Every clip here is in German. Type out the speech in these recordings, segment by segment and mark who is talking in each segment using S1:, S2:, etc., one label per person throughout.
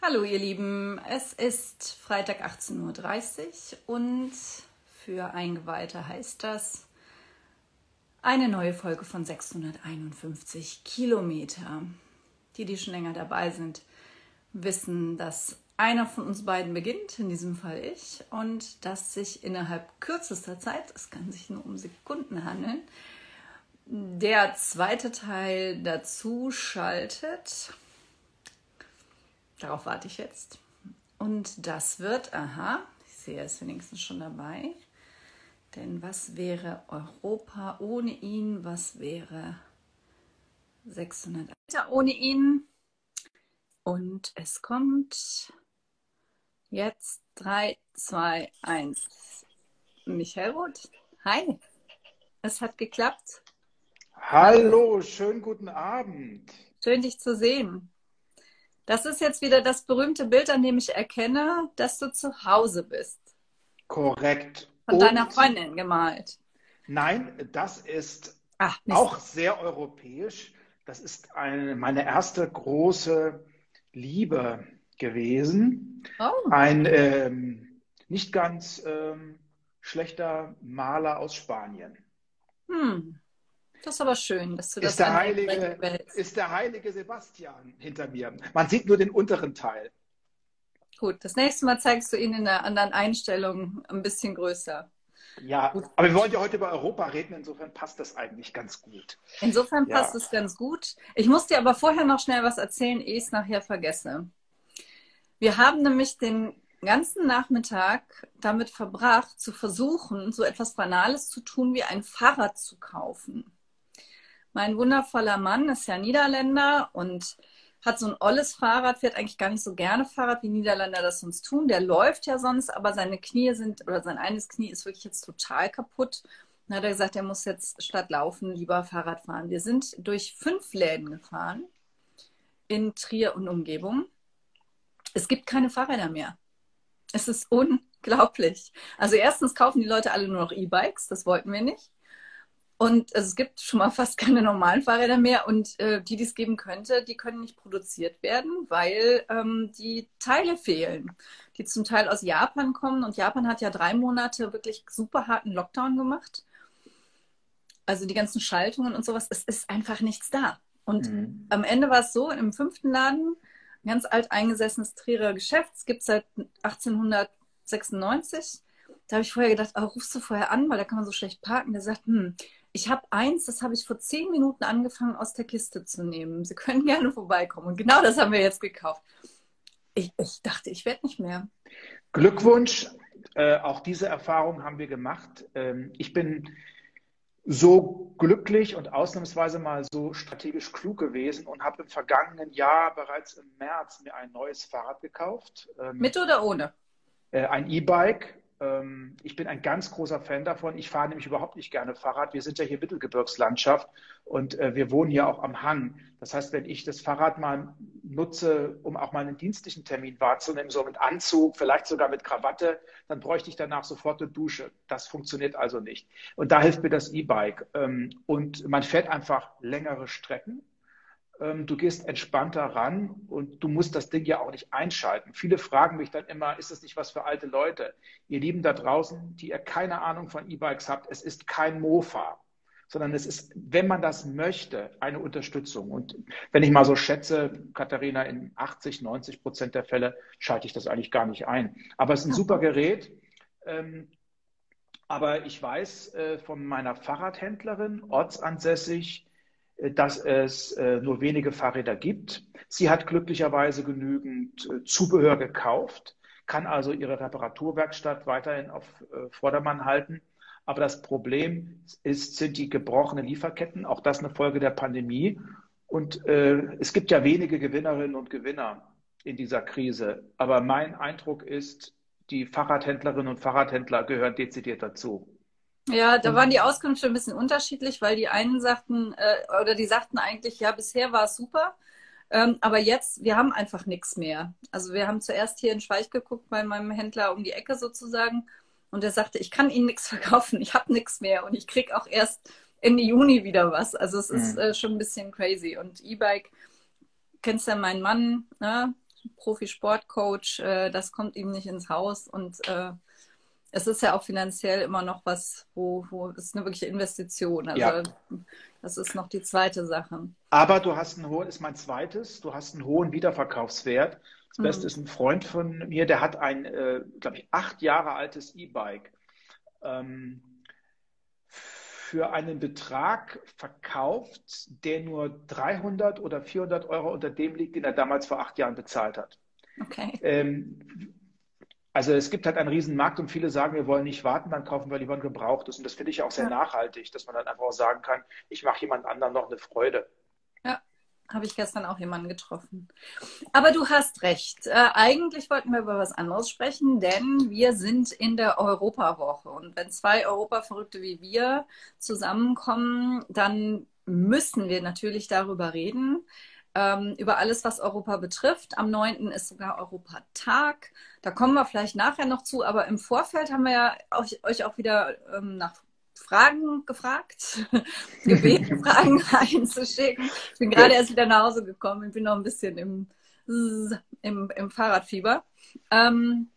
S1: Hallo ihr Lieben, es ist Freitag 18.30 Uhr und für Eingeweihte heißt das eine neue Folge von 651 Kilometer. Die, die schon länger dabei sind, wissen, dass einer von uns beiden beginnt, in diesem Fall ich, und dass sich innerhalb kürzester Zeit, es kann sich nur um Sekunden handeln, der zweite Teil dazu schaltet. Darauf warte ich jetzt. Und das wird, aha, ich sehe es wenigstens schon dabei. Denn was wäre Europa ohne ihn? Was wäre 600 Meter ohne ihn? Und es kommt jetzt 3, 2, 1. Michael Roth, hi. Es hat geklappt.
S2: Hallo, schönen guten Abend.
S1: Schön, dich zu sehen. Das ist jetzt wieder das berühmte Bild, an dem ich erkenne, dass du zu Hause bist.
S2: Korrekt.
S1: Von Und deiner Freundin gemalt.
S2: Nein, das ist Ach, auch sehr europäisch. Das ist eine, meine erste große Liebe gewesen. Oh. Ein ähm, nicht ganz ähm, schlechter Maler aus Spanien.
S1: Hm. Das ist aber schön, dass du das
S2: ist der heilige, Ist der heilige Sebastian hinter mir. Man sieht nur den unteren Teil.
S1: Gut, das nächste Mal zeigst du ihn in einer anderen Einstellung ein bisschen größer.
S2: Ja, gut. aber wir wollen ja heute über Europa reden, insofern passt das eigentlich ganz gut.
S1: Insofern passt es ganz gut. Ich muss dir aber vorher noch schnell was erzählen, ehe ich es nachher vergesse. Wir haben nämlich den ganzen Nachmittag damit verbracht, zu versuchen, so etwas Banales zu tun, wie ein Fahrrad zu kaufen. Mein wundervoller Mann ist ja Niederländer und hat so ein olles Fahrrad, fährt eigentlich gar nicht so gerne Fahrrad, wie Niederländer das sonst tun. Der läuft ja sonst, aber seine Knie sind, oder sein eines Knie ist wirklich jetzt total kaputt. Dann hat er gesagt, er muss jetzt statt Laufen lieber Fahrrad fahren. Wir sind durch fünf Läden gefahren in Trier und Umgebung. Es gibt keine Fahrräder mehr. Es ist unglaublich. Also erstens kaufen die Leute alle nur noch E-Bikes, das wollten wir nicht. Und also es gibt schon mal fast keine normalen Fahrräder mehr und äh, die, die es geben könnte, die können nicht produziert werden, weil ähm, die Teile fehlen, die zum Teil aus Japan kommen. Und Japan hat ja drei Monate wirklich super harten Lockdown gemacht. Also die ganzen Schaltungen und sowas, es ist einfach nichts da. Und mhm. am Ende war es so, im fünften Laden, ein ganz alt eingesessenes Trierer Geschäft, es gibt seit 1896. Da habe ich vorher gedacht, oh, rufst du vorher an, weil da kann man so schlecht parken. Der sagt, hm, ich habe eins, das habe ich vor zehn Minuten angefangen aus der Kiste zu nehmen. Sie können gerne vorbeikommen. Und genau das haben wir jetzt gekauft. Ich, ich dachte, ich werde nicht mehr.
S2: Glückwunsch. Äh, auch diese Erfahrung haben wir gemacht. Ähm, ich bin so glücklich und ausnahmsweise mal so strategisch klug gewesen und habe im vergangenen Jahr bereits im März mir ein neues Fahrrad gekauft.
S1: Ähm, Mit oder ohne?
S2: Äh, ein E-Bike ähm, ich bin ein ganz großer Fan davon. Ich fahre nämlich überhaupt nicht gerne Fahrrad. Wir sind ja hier Mittelgebirgslandschaft und äh, wir wohnen hier auch am Hang. Das heißt, wenn ich das Fahrrad mal nutze, um auch mal einen dienstlichen Termin wahrzunehmen, so mit Anzug, vielleicht sogar mit Krawatte, dann bräuchte ich danach sofort eine Dusche. Das funktioniert also nicht. Und da hilft mir das E-Bike. Ähm, und man fährt einfach längere Strecken du gehst entspannter ran und du musst das Ding ja auch nicht einschalten. Viele fragen mich dann immer, ist das nicht was für alte Leute? Ihr Lieben da draußen, die ihr keine Ahnung von E-Bikes habt, es ist kein Mofa, sondern es ist, wenn man das möchte, eine Unterstützung. Und wenn ich mal so schätze, Katharina, in 80, 90 Prozent der Fälle schalte ich das eigentlich gar nicht ein. Aber es ist ein super Gerät. Ähm, aber ich weiß äh, von meiner Fahrradhändlerin, ortsansässig, dass es äh, nur wenige Fahrräder gibt. Sie hat glücklicherweise genügend äh, Zubehör gekauft, kann also ihre Reparaturwerkstatt weiterhin auf äh, Vordermann halten. Aber das Problem ist, sind die gebrochenen Lieferketten, auch das eine Folge der Pandemie. Und äh, es gibt ja wenige Gewinnerinnen und Gewinner in dieser Krise. Aber mein Eindruck ist, die Fahrradhändlerinnen und Fahrradhändler gehören dezidiert dazu.
S1: Ja, da waren die Auskünfte ein bisschen unterschiedlich, weil die einen sagten, äh, oder die sagten eigentlich, ja, bisher war es super, ähm, aber jetzt, wir haben einfach nichts mehr. Also wir haben zuerst hier in Schweich geguckt bei meinem Händler um die Ecke sozusagen und der sagte, ich kann Ihnen nichts verkaufen, ich habe nichts mehr und ich krieg auch erst Ende Juni wieder was. Also es ist mhm. äh, schon ein bisschen crazy. Und E-Bike, kennst ja meinen Mann, ne? Profisportcoach, äh, das kommt ihm nicht ins Haus und äh, es ist ja auch finanziell immer noch was, wo, wo es ist eine wirkliche Investition. Also ja. das ist noch die zweite Sache.
S2: Aber du hast einen hohen, ist mein zweites, du hast einen hohen Wiederverkaufswert. Das Beste mhm. ist ein Freund von mir, der hat ein, äh, glaube ich, acht Jahre altes E-Bike ähm, für einen Betrag verkauft, der nur 300 oder 400 Euro unter dem liegt, den er damals vor acht Jahren bezahlt hat. Okay. Ähm, also es gibt halt einen riesen Markt und viele sagen, wir wollen nicht warten, dann kaufen wir lieber ein gebrauchtes. Und das finde ich auch sehr ja. nachhaltig, dass man dann einfach auch sagen kann, ich mache jemand anderem noch eine Freude.
S1: Ja, habe ich gestern auch jemanden getroffen. Aber du hast recht. Äh, eigentlich wollten wir über was anderes sprechen, denn wir sind in der Europawoche. Und wenn zwei Europaverrückte wie wir zusammenkommen, dann müssen wir natürlich darüber reden ähm, über alles, was Europa betrifft. Am 9. ist sogar Europatag. Da kommen wir vielleicht nachher noch zu, aber im Vorfeld haben wir ja euch, euch auch wieder ähm, nach Fragen gefragt, gebeten, Fragen einzuschicken. Ich bin gerade erst wieder nach Hause gekommen. Ich bin noch ein bisschen im, im, im Fahrradfieber. Ähm,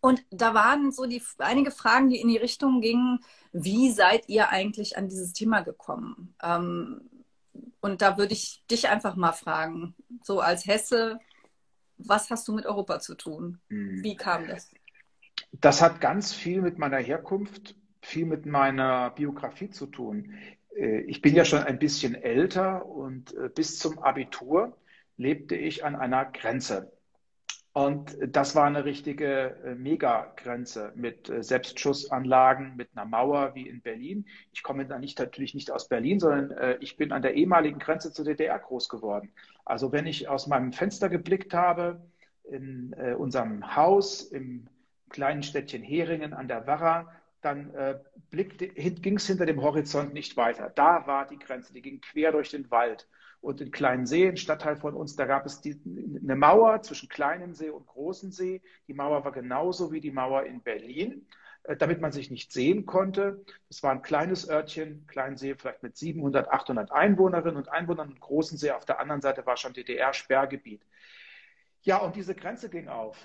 S1: und da waren so die einige Fragen, die in die Richtung gingen, wie seid ihr eigentlich an dieses Thema gekommen? Ähm, und da würde ich dich einfach mal fragen, so als Hesse, was hast du mit Europa zu tun? Hm. Wie kam das?
S2: Das hat ganz viel mit meiner Herkunft, viel mit meiner Biografie zu tun. Äh, ich bin ja schon ein bisschen älter und äh, bis zum Abitur lebte ich an einer Grenze. Und das war eine richtige äh, Megagrenze mit äh, Selbstschussanlagen, mit einer Mauer wie in Berlin. Ich komme da nicht, natürlich nicht aus Berlin, sondern äh, ich bin an der ehemaligen Grenze zur DDR groß geworden. Also wenn ich aus meinem Fenster geblickt habe, in unserem Haus im kleinen Städtchen Heringen an der Werra, dann äh, ging es hinter dem Horizont nicht weiter. Da war die Grenze, die ging quer durch den Wald und in Kleinensee, ein Stadtteil von uns, da gab es die, eine Mauer zwischen Kleinem See und Großen See. Die Mauer war genauso wie die Mauer in Berlin, äh, damit man sich nicht sehen konnte. Es war ein kleines Örtchen, Kleinsee vielleicht mit 700, 800 Einwohnerinnen und Einwohnern und Großensee auf der anderen Seite war schon DDR-Sperrgebiet. Ja, und diese Grenze ging auf.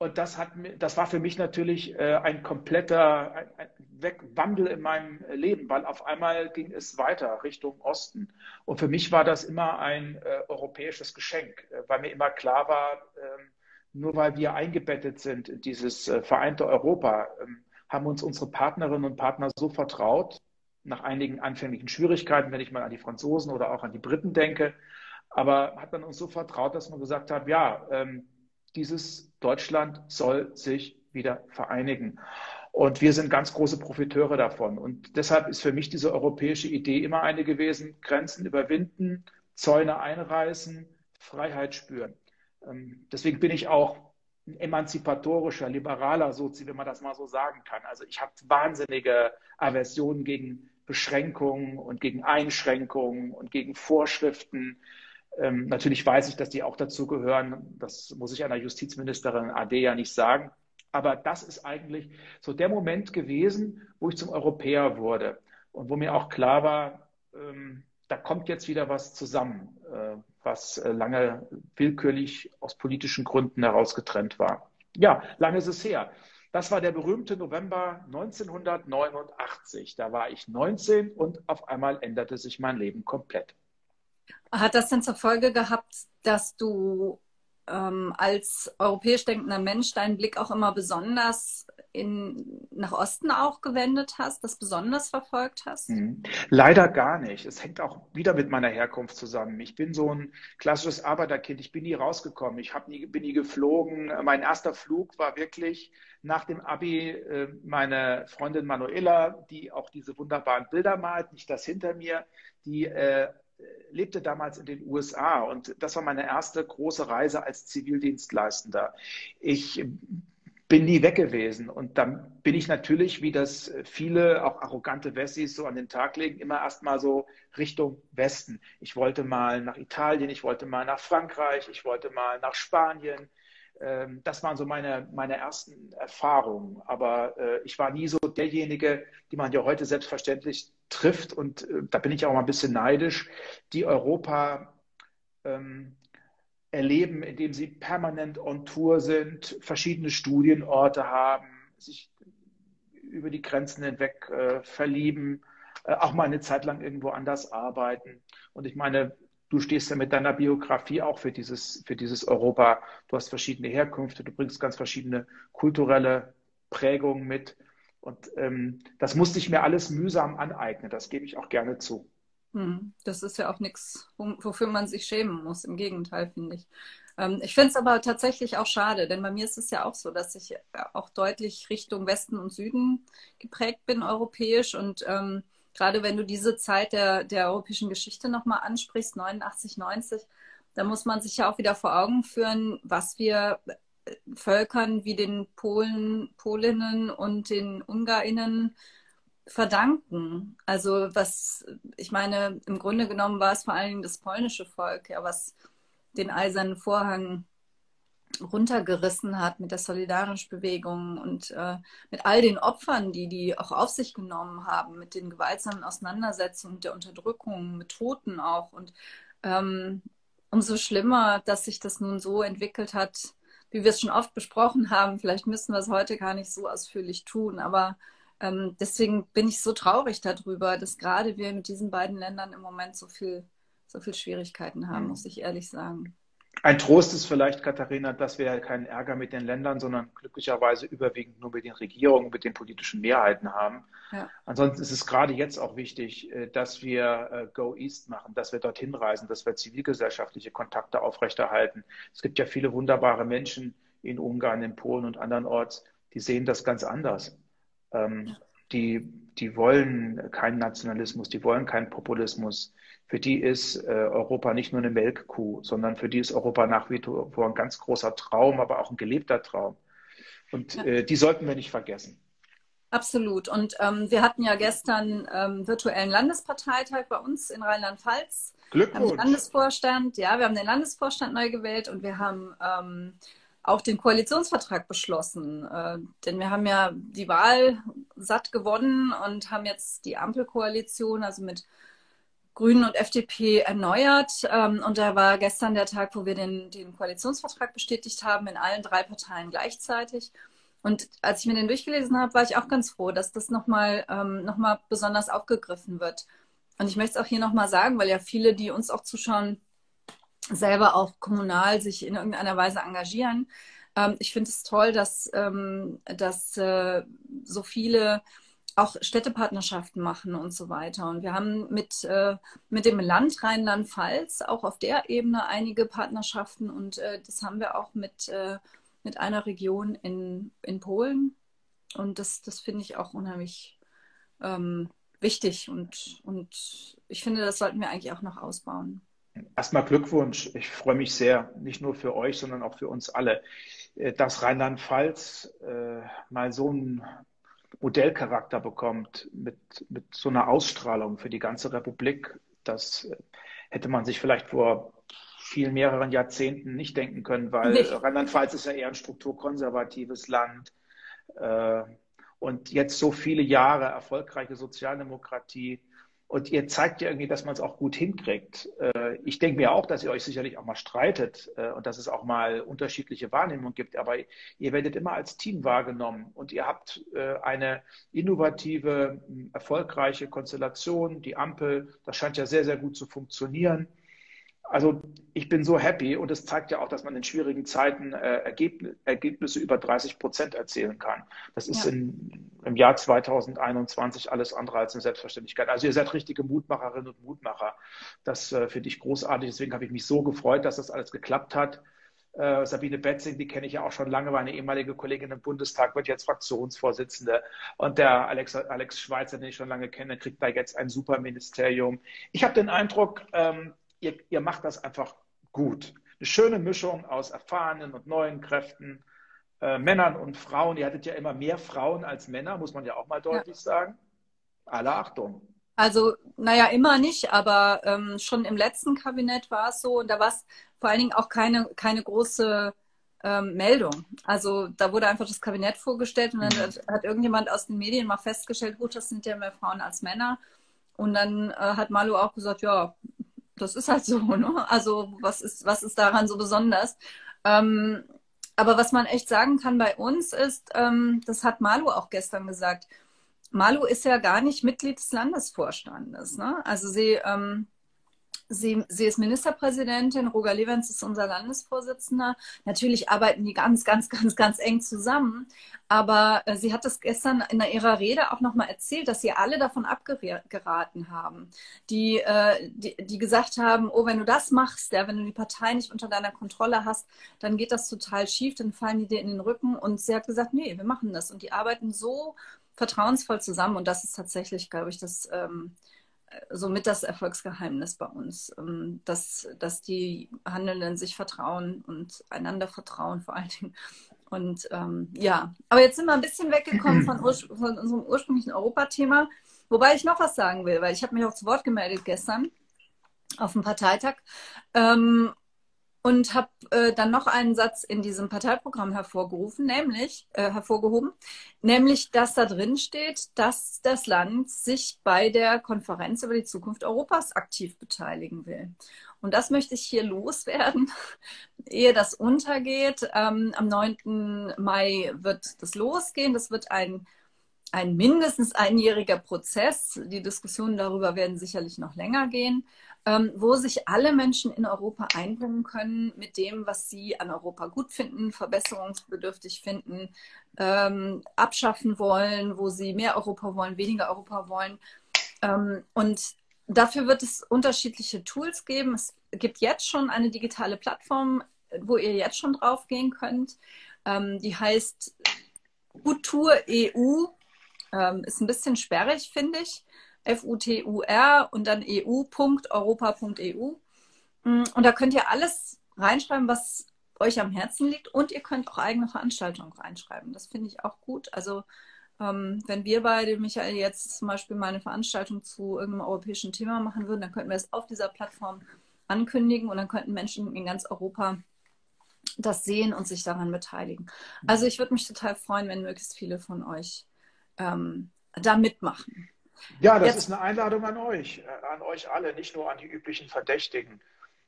S2: Und das, hat, das war für mich natürlich äh, ein kompletter ein, ein Wandel in meinem Leben, weil auf einmal ging es weiter Richtung Osten. Und für mich war das immer ein äh, europäisches Geschenk, äh, weil mir immer klar war, ähm, nur weil wir eingebettet sind in dieses vereinte Europa, ähm, haben uns unsere Partnerinnen und Partner so vertraut, nach einigen anfänglichen Schwierigkeiten, wenn ich mal an die Franzosen oder auch an die Briten denke, aber hat man uns so vertraut, dass man gesagt hat, ja, ähm, dieses Deutschland soll sich wieder vereinigen. Und wir sind ganz große Profiteure davon. Und deshalb ist für mich diese europäische Idee immer eine gewesen, Grenzen überwinden, Zäune einreißen, Freiheit spüren. Ähm, deswegen bin ich auch ein emanzipatorischer, liberaler Sozi, wenn man das mal so sagen kann. Also ich habe wahnsinnige Aversionen gegen Beschränkungen und gegen Einschränkungen und gegen Vorschriften. Ähm, natürlich weiß ich, dass die auch dazu gehören. Das muss ich einer Justizministerin AD ja nicht sagen. Aber das ist eigentlich so der Moment gewesen, wo ich zum Europäer wurde und wo mir auch klar war, ähm, da kommt jetzt wieder was zusammen, äh, was äh, lange willkürlich aus politischen Gründen herausgetrennt war. Ja, lange ist es her. Das war der berühmte November 1989. Da war ich 19 und auf einmal änderte sich mein Leben komplett.
S1: Hat das denn zur Folge gehabt, dass du ähm, als europäisch denkender Mensch deinen Blick auch immer besonders in, nach Osten auch gewendet hast, das besonders verfolgt hast?
S2: Mhm. Leider gar nicht. Es hängt auch wieder mit meiner Herkunft zusammen. Ich bin so ein klassisches Arbeiterkind. Ich bin nie rausgekommen. Ich nie, bin nie geflogen. Mein erster Flug war wirklich nach dem Abi äh, meine Freundin Manuela, die auch diese wunderbaren Bilder malt, nicht das hinter mir, die äh, lebte damals in den USA und das war meine erste große Reise als Zivildienstleistender. Ich bin nie weg gewesen und dann bin ich natürlich, wie das viele auch arrogante Wessis so an den Tag legen, immer erstmal so Richtung Westen. Ich wollte mal nach Italien, ich wollte mal nach Frankreich, ich wollte mal nach Spanien. Ähm, das waren so meine, meine ersten Erfahrungen. Aber äh, ich war nie so derjenige, die man ja heute selbstverständlich trifft. Und äh, da bin ich auch mal ein bisschen neidisch, die Europa ähm, erleben, indem sie permanent on Tour sind, verschiedene Studienorte haben, sich über die Grenzen hinweg äh, verlieben, äh, auch mal eine Zeit lang irgendwo anders arbeiten. Und ich meine, du stehst ja mit deiner Biografie auch für dieses, für dieses Europa. Du hast verschiedene Herkünfte, du bringst ganz verschiedene kulturelle Prägungen mit. Und ähm, das musste ich mir alles mühsam aneignen, das gebe ich auch gerne zu.
S1: Hm, das ist ja auch nichts, wofür man sich schämen muss. Im Gegenteil, finde ich. Ähm, ich finde es aber tatsächlich auch schade, denn bei mir ist es ja auch so, dass ich äh, auch deutlich Richtung Westen und Süden geprägt bin, europäisch. Und ähm, gerade wenn du diese Zeit der, der europäischen Geschichte nochmal ansprichst, 89, 90, da muss man sich ja auch wieder vor Augen führen, was wir Völkern wie den Polen, Polinnen und den Ungarinnen verdanken. Also was, ich meine, im Grunde genommen war es vor allen Dingen das polnische Volk, ja, was den eisernen Vorhang runtergerissen hat mit der Solidarisch-Bewegung und äh, mit all den Opfern, die die auch auf sich genommen haben, mit den gewaltsamen Auseinandersetzungen, der Unterdrückung, mit Toten auch. Und ähm, umso schlimmer, dass sich das nun so entwickelt hat, wie wir es schon oft besprochen haben. Vielleicht müssen wir es heute gar nicht so ausführlich tun, aber ähm, deswegen bin ich so traurig darüber, dass gerade wir mit diesen beiden Ländern im Moment so viel, so viel Schwierigkeiten haben, mhm. muss ich ehrlich sagen.
S2: Ein Trost ist vielleicht, Katharina, dass wir keinen Ärger mit den Ländern, sondern glücklicherweise überwiegend nur mit den Regierungen, mit den politischen Mehrheiten haben. Ja. Ansonsten ist es gerade jetzt auch wichtig, äh, dass wir äh, Go East machen, dass wir dorthin reisen, dass wir zivilgesellschaftliche Kontakte aufrechterhalten. Es gibt ja viele wunderbare Menschen in Ungarn, in Polen und andernorts, die sehen das ganz anders. Ähm, die, die wollen keinen Nationalismus, die wollen keinen Populismus. Für die ist äh, Europa nicht nur eine Melkkuh, sondern für die ist Europa nach wie vor ein ganz großer Traum, aber auch ein gelebter Traum. Und ja. äh, die sollten wir nicht vergessen.
S1: Absolut. Und ähm, wir hatten ja gestern ähm, virtuellen Landesparteitag bei uns in Rheinland-Pfalz. Glückwunsch. Haben den Landesvorstand, ja, wir haben den Landesvorstand neu gewählt und wir haben ähm, auch den Koalitionsvertrag beschlossen. Äh, denn wir haben ja die Wahl satt gewonnen und haben jetzt die Ampelkoalition, also mit Grünen und FDP erneuert. Ähm, und da war gestern der Tag, wo wir den, den Koalitionsvertrag bestätigt haben, in allen drei Parteien gleichzeitig. Und als ich mir den durchgelesen habe, war ich auch ganz froh, dass das nochmal ähm, noch besonders aufgegriffen wird. Und ich möchte es auch hier nochmal sagen, weil ja viele, die uns auch zuschauen, selber auch kommunal sich in irgendeiner Weise engagieren. Ähm, ich finde es toll, dass, ähm, dass äh, so viele auch Städtepartnerschaften machen und so weiter. Und wir haben mit, äh, mit dem Land Rheinland-Pfalz auch auf der Ebene einige Partnerschaften und äh, das haben wir auch mit, äh, mit einer Region in, in Polen. Und das, das finde ich auch unheimlich ähm, wichtig und, und ich finde, das sollten wir eigentlich auch noch ausbauen.
S2: Erstmal Glückwunsch. Ich freue mich sehr, nicht nur für euch, sondern auch für uns alle, äh, dass Rheinland-Pfalz äh, mal so einen Modellcharakter bekommt mit, mit so einer Ausstrahlung für die ganze Republik. Das hätte man sich vielleicht vor vielen mehreren Jahrzehnten nicht denken können, weil Rheinland-Pfalz ist ja eher ein strukturkonservatives Land. Äh, und jetzt so viele Jahre erfolgreiche Sozialdemokratie und ihr zeigt ja irgendwie, dass man es auch gut hinkriegt. Äh, ich denke mir auch, dass ihr euch sicherlich auch mal streitet äh, und dass es auch mal unterschiedliche Wahrnehmungen gibt. Aber ihr werdet immer als Team wahrgenommen und ihr habt äh, eine innovative, erfolgreiche Konstellation. Die Ampel, das scheint ja sehr, sehr gut zu funktionieren. Also ich bin so happy und es zeigt ja auch, dass man in schwierigen Zeiten äh, Ergebn Ergebnisse über 30 Prozent erzielen kann. Das ist ja. in, im Jahr 2021 alles andere als eine Selbstverständlichkeit. Also ihr seid richtige Mutmacherinnen und Mutmacher. Das äh, finde ich großartig. Deswegen habe ich mich so gefreut, dass das alles geklappt hat. Äh, Sabine Betzing, die kenne ich ja auch schon lange, war eine ehemalige Kollegin im Bundestag, wird jetzt Fraktionsvorsitzende. Und der Alex, Alex Schweizer, den ich schon lange kenne, kriegt da jetzt ein Superministerium. Ich habe den Eindruck, ähm, ihr, ihr macht das einfach gut. Eine schöne Mischung aus erfahrenen und neuen Kräften, äh, Männern und Frauen. Ihr hattet ja immer mehr Frauen als Männer, muss man ja auch mal deutlich ja. sagen. Alle Achtung.
S1: Also, naja, immer nicht, aber ähm, schon im letzten Kabinett war es so und da war es vor allen Dingen auch keine, keine große ähm, Meldung. Also da wurde einfach das Kabinett vorgestellt und dann mhm. hat, hat, irgendjemand aus den Medien mal festgestellt, gut, das sind ja mehr Frauen als Männer. Und dann äh, hat Malu auch gesagt, ja, das ist halt so, ne? Also was ist, was ist daran so besonders? Ähm, aber was man echt sagen kann bei uns ist, ähm, das hat Malu auch gestern gesagt, Malu ist ja gar nicht Mitglied des Landesvorstandes. Ne? Also sie, ähm, sie, sie ist Ministerpräsidentin, Roger Levens ist unser Landesvorsitzender. Natürlich arbeiten die ganz, ganz, ganz, ganz eng zusammen. Aber äh, sie hat es gestern in ihrer Rede auch nochmal erzählt, dass sie alle davon abgeraten haben, die, äh, die, die gesagt haben, oh, wenn du das machst, ja, wenn du die Partei nicht unter deiner Kontrolle hast, dann geht das total schief, dann fallen die dir in den Rücken. Und sie hat gesagt, nee, wir machen das. Und die arbeiten so vertrauensvoll zusammen. Und das ist tatsächlich, glaube ich, das ähm, somit das Erfolgsgeheimnis bei uns, ähm, dass, dass die Handelnden sich vertrauen und einander vertrauen vor allen Dingen. Und ähm, ja, aber jetzt sind wir ein bisschen weggekommen von, von unserem ursprünglichen Europathema. Wobei ich noch was sagen will, weil ich habe mich auch zu Wort gemeldet gestern auf dem Parteitag. Ähm, und habe äh, dann noch einen Satz in diesem Parteiprogramm hervorgerufen, nämlich äh, hervorgehoben, nämlich dass da drin steht, dass das Land sich bei der Konferenz über die Zukunft Europas aktiv beteiligen will. Und das möchte ich hier loswerden, ehe das untergeht. Ähm, am 9. Mai wird das losgehen. Das wird ein ein mindestens einjähriger Prozess. Die Diskussionen darüber werden sicherlich noch länger gehen ähm, wo sich alle Menschen in Europa einbringen können mit dem, was sie an Europa gut finden, verbesserungsbedürftig finden, ähm, abschaffen wollen, wo sie mehr Europa wollen, weniger Europa wollen. Ähm, und dafür wird es unterschiedliche Tools geben. Es gibt jetzt schon eine digitale Plattform, wo ihr jetzt schon drauf gehen könnt. Ähm, die heißt Futur EU. Ähm, ist ein bisschen sperrig, finde ich. F-U-T-U-R und dann eu.europa.eu. Mm, und da könnt ihr alles reinschreiben, was euch am Herzen liegt und ihr könnt auch eigene Veranstaltungen reinschreiben. Das finde ich auch gut. Also ähm, wenn wir beide, Michael, jetzt zum Beispiel mal eine Veranstaltung zu irgendeinem europäischen Thema machen würden, dann könnten wir es auf dieser Plattform ankündigen und dann könnten Menschen in ganz Europa das sehen und sich daran beteiligen. Also ich würde mich total freuen, wenn möglichst viele von euch ähm, da mitmachen.
S2: Ja, das Jetzt. ist eine Einladung an euch, äh, an euch alle, nicht nur an die üblichen Verdächtigen.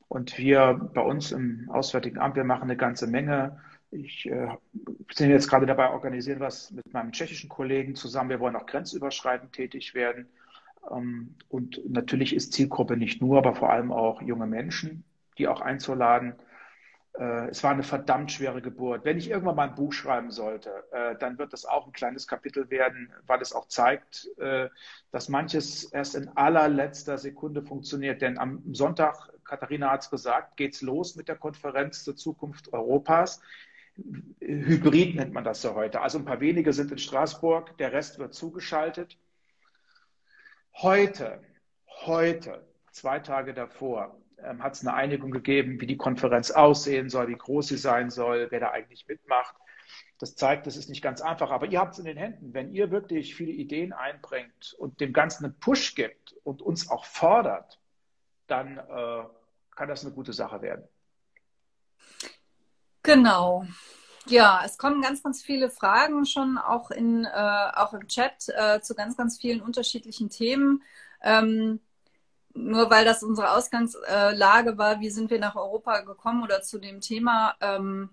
S2: Und wir bei uns im Auswärtigen Amt, wir machen eine ganze Menge. Ich äh, bin jetzt gerade dabei, organisieren was mit meinem tschechischen Kollegen zusammen. Wir wollen auch grenzüberschreitend tätig werden. Ähm, und natürlich ist Zielgruppe nicht nur, aber vor allem auch junge Menschen, die auch einzuladen. Äh, es war eine verdammt schwere Geburt. Wenn ich irgendwann mal ein Buch schreiben sollte, äh, dann wird das auch ein kleines Kapitel werden, weil es auch zeigt, äh, dass manches erst in allerletzter Sekunde funktioniert. Denn am Sonntag, Katharina hat es gesagt, geht es los mit der Konferenz zur Zukunft Europas. Hybrid nennt man das ja heute. Also ein paar wenige sind in Straßburg, der Rest wird zugeschaltet. Heute, heute, zwei Tage davor, ähm, hat es eine Einigung gegeben, wie die Konferenz aussehen soll, wie groß sie sein soll, wer da eigentlich mitmacht. Das zeigt, es ist nicht ganz einfach, aber ihr habt es in den Händen. Wenn ihr wirklich viele Ideen einbringt und dem Ganzen einen Push gibt und uns auch fordert, dann äh, kann das eine gute Sache werden.
S1: Genau. Ja, es kommen ganz, ganz viele Fragen schon auch, in, äh, auch im Chat äh, zu ganz, ganz vielen unterschiedlichen Themen. Ähm, nur weil das unsere Ausgangslage war, wie sind wir nach Europa gekommen oder zu dem Thema. Ähm,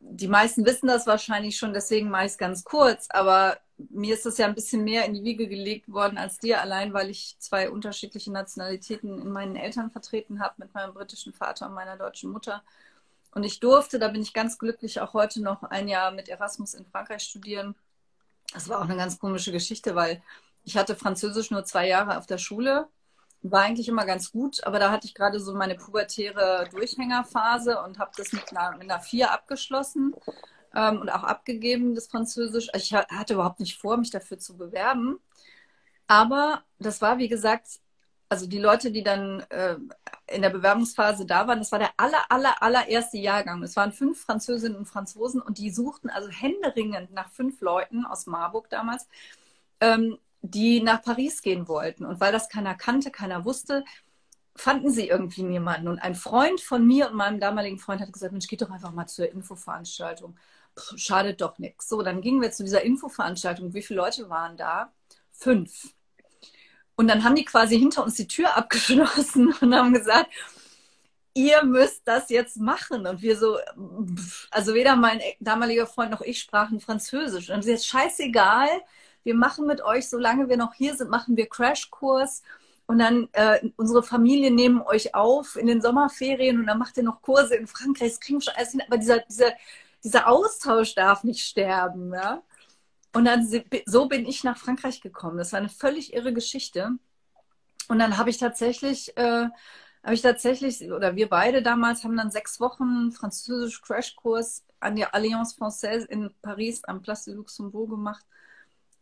S1: die meisten wissen das wahrscheinlich schon, deswegen mache ich es ganz kurz, aber mir ist das ja ein bisschen mehr in die Wiege gelegt worden als dir, allein weil ich zwei unterschiedliche Nationalitäten in meinen Eltern vertreten habe, mit meinem britischen Vater und meiner deutschen Mutter. Und ich durfte, da bin ich ganz glücklich, auch heute noch ein Jahr mit Erasmus in Frankreich studieren. Das war auch eine ganz komische Geschichte, weil ich hatte Französisch nur zwei Jahre auf der Schule, war eigentlich immer ganz gut, aber da hatte ich gerade so meine pubertäre Durchhängerphase und habe das mit einer, mit einer vier abgeschlossen ähm, und auch abgegeben, das Französisch. Also ich hatte überhaupt nicht vor, mich dafür zu bewerben. Aber das war, wie gesagt, also die Leute, die dann äh, in der Bewerbungsphase da waren, das war der aller, aller, allererste Jahrgang. Es waren fünf Französinnen und Franzosen und die suchten also händeringend nach fünf Leuten aus Marburg damals, ähm, die nach Paris gehen wollten. Und weil das keiner kannte, keiner wusste, fanden sie irgendwie niemanden. Und ein Freund von mir und meinem damaligen Freund hat gesagt, Mensch, geht doch einfach mal zur Infoveranstaltung. Puh, schadet doch nichts. So, dann gingen wir zu dieser Infoveranstaltung. Wie viele Leute waren da? Fünf. Und dann haben die quasi hinter uns die Tür abgeschlossen und haben gesagt, ihr müsst das jetzt machen. Und wir so, also weder mein damaliger Freund noch ich sprachen Französisch. Und sie ist scheißegal, wir machen mit euch, solange wir noch hier sind, machen wir Crashkurs. Und dann äh, unsere Familie nehmen euch auf in den Sommerferien und dann macht ihr noch Kurse in Frankreich. Das kriegen wir schon alles hin. Aber dieser, dieser, dieser Austausch darf nicht sterben. Ja? Und dann so bin ich nach Frankreich gekommen. Das war eine völlig irre Geschichte. Und dann habe ich tatsächlich, äh, habe ich tatsächlich, oder wir beide damals haben dann sechs Wochen Französisch Crashkurs an der Alliance Française in Paris am Place de Luxembourg gemacht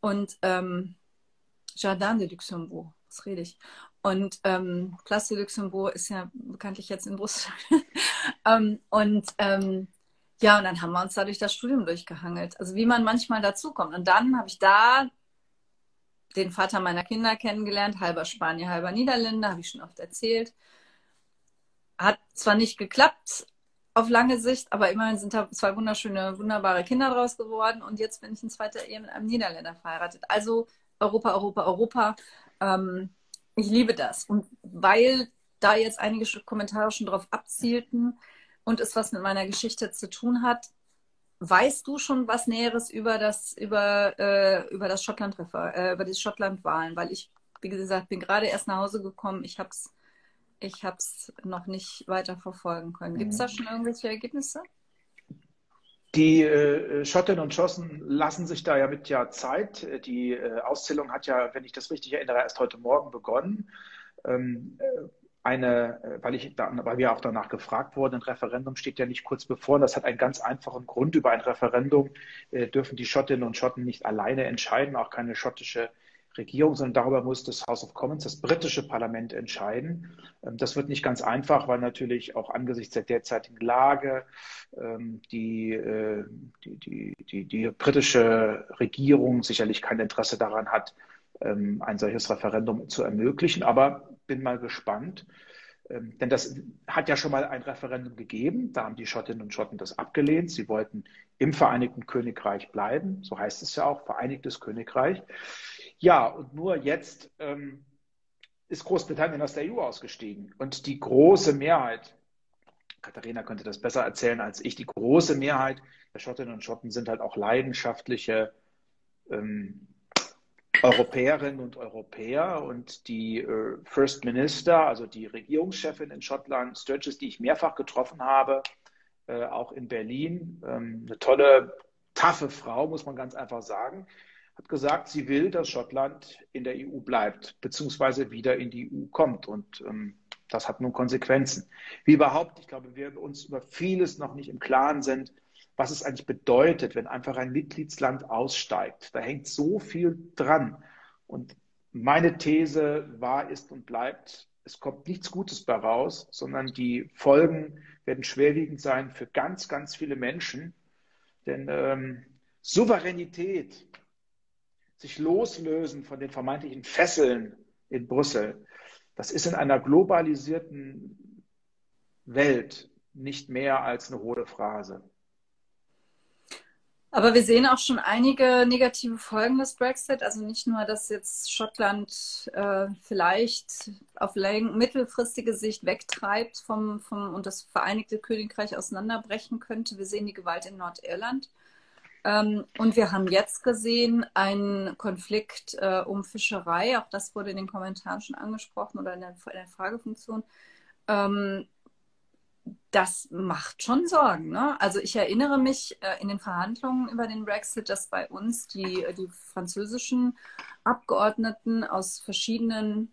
S1: und ähm, Jardin de Luxembourg, was rede ich? Und ähm, Place de Luxembourg ist ja bekanntlich jetzt in Brüssel. ähm, und ähm, ja, und dann haben wir uns da durch das Studium durchgehangelt. Also wie man manchmal dazukommt. Und dann habe ich da den Vater meiner Kinder kennengelernt, halber Spanier, halber Niederländer, habe ich schon oft erzählt. Hat zwar nicht geklappt auf lange Sicht, aber immerhin sind da zwei wunderschöne, wunderbare Kinder draus geworden. Und jetzt bin ich in zweiter Ehe mit einem Niederländer verheiratet. Also Europa, Europa, Europa. Ähm, ich liebe das. Und weil da jetzt einige Kommentare schon drauf abzielten und es was mit meiner Geschichte zu tun hat, weißt du schon was Näheres über das, über, äh, über das Schottland, äh, über die Schottland-Wahlen? Weil ich, wie gesagt, bin gerade erst nach Hause gekommen. Ich habe es ich hab's noch nicht weiter verfolgen können. Gibt es da mhm. schon irgendwelche Ergebnisse?
S2: Die äh, Schottinnen und Schossen lassen sich da ja mit ja Zeit. Die äh, Auszählung hat ja, wenn ich das richtig erinnere, erst heute Morgen begonnen. Ähm, äh, eine, äh, weil, ich da, weil wir auch danach gefragt wurden, ein Referendum steht ja nicht kurz bevor. Das hat einen ganz einfachen Grund. Über ein Referendum äh, dürfen die Schottinnen und Schotten nicht alleine entscheiden, auch keine schottische Regierung, sondern darüber muss das House of Commons, das britische Parlament, entscheiden. Ähm, das wird nicht ganz einfach, weil natürlich auch angesichts der derzeitigen Lage ähm, die, äh, die, die, die, die britische Regierung sicherlich kein Interesse daran hat, ähm, ein solches Referendum zu ermöglichen. Aber bin mal gespannt. Denn das hat ja schon mal ein Referendum gegeben. Da haben die Schottinnen und Schotten das abgelehnt. Sie wollten im Vereinigten Königreich bleiben. So heißt es ja auch, Vereinigtes Königreich. Ja, und nur jetzt ähm, ist Großbritannien aus der EU ausgestiegen. Und die große Mehrheit, Katharina könnte das besser erzählen als ich, die große Mehrheit der Schottinnen und Schotten sind halt auch leidenschaftliche ähm, Europäerinnen und Europäer und die äh, First Minister, also die Regierungschefin in Schottland, Sturgis, die ich mehrfach getroffen habe, äh, auch in Berlin, ähm, eine tolle, taffe Frau, muss man ganz einfach sagen, hat gesagt, sie will, dass Schottland in der EU bleibt, beziehungsweise wieder in die EU kommt. Und ähm, das hat nun Konsequenzen. Wie überhaupt, ich glaube, wir uns über vieles noch nicht im Klaren sind, was es eigentlich bedeutet, wenn einfach ein Mitgliedsland aussteigt. Da hängt so viel dran. Und meine These war, ist und bleibt, es kommt nichts Gutes bei raus, sondern die Folgen werden schwerwiegend sein für ganz, ganz viele Menschen. Denn ähm, Souveränität, sich loslösen von den vermeintlichen Fesseln in Brüssel, das ist in einer globalisierten Welt nicht mehr als eine hohe Phrase.
S1: Aber wir sehen auch schon einige negative Folgen des Brexit. Also nicht nur, dass jetzt Schottland äh, vielleicht auf mittelfristige Sicht wegtreibt vom, vom, und das Vereinigte Königreich auseinanderbrechen könnte. Wir sehen die Gewalt in Nordirland. Ähm, und wir haben jetzt gesehen einen Konflikt äh, um Fischerei. Auch das wurde in den Kommentaren schon angesprochen oder in der, in der Fragefunktion. Ähm, das macht schon Sorgen. Ne? Also ich erinnere mich äh, in den Verhandlungen über den Brexit, dass bei uns die, die französischen Abgeordneten aus verschiedenen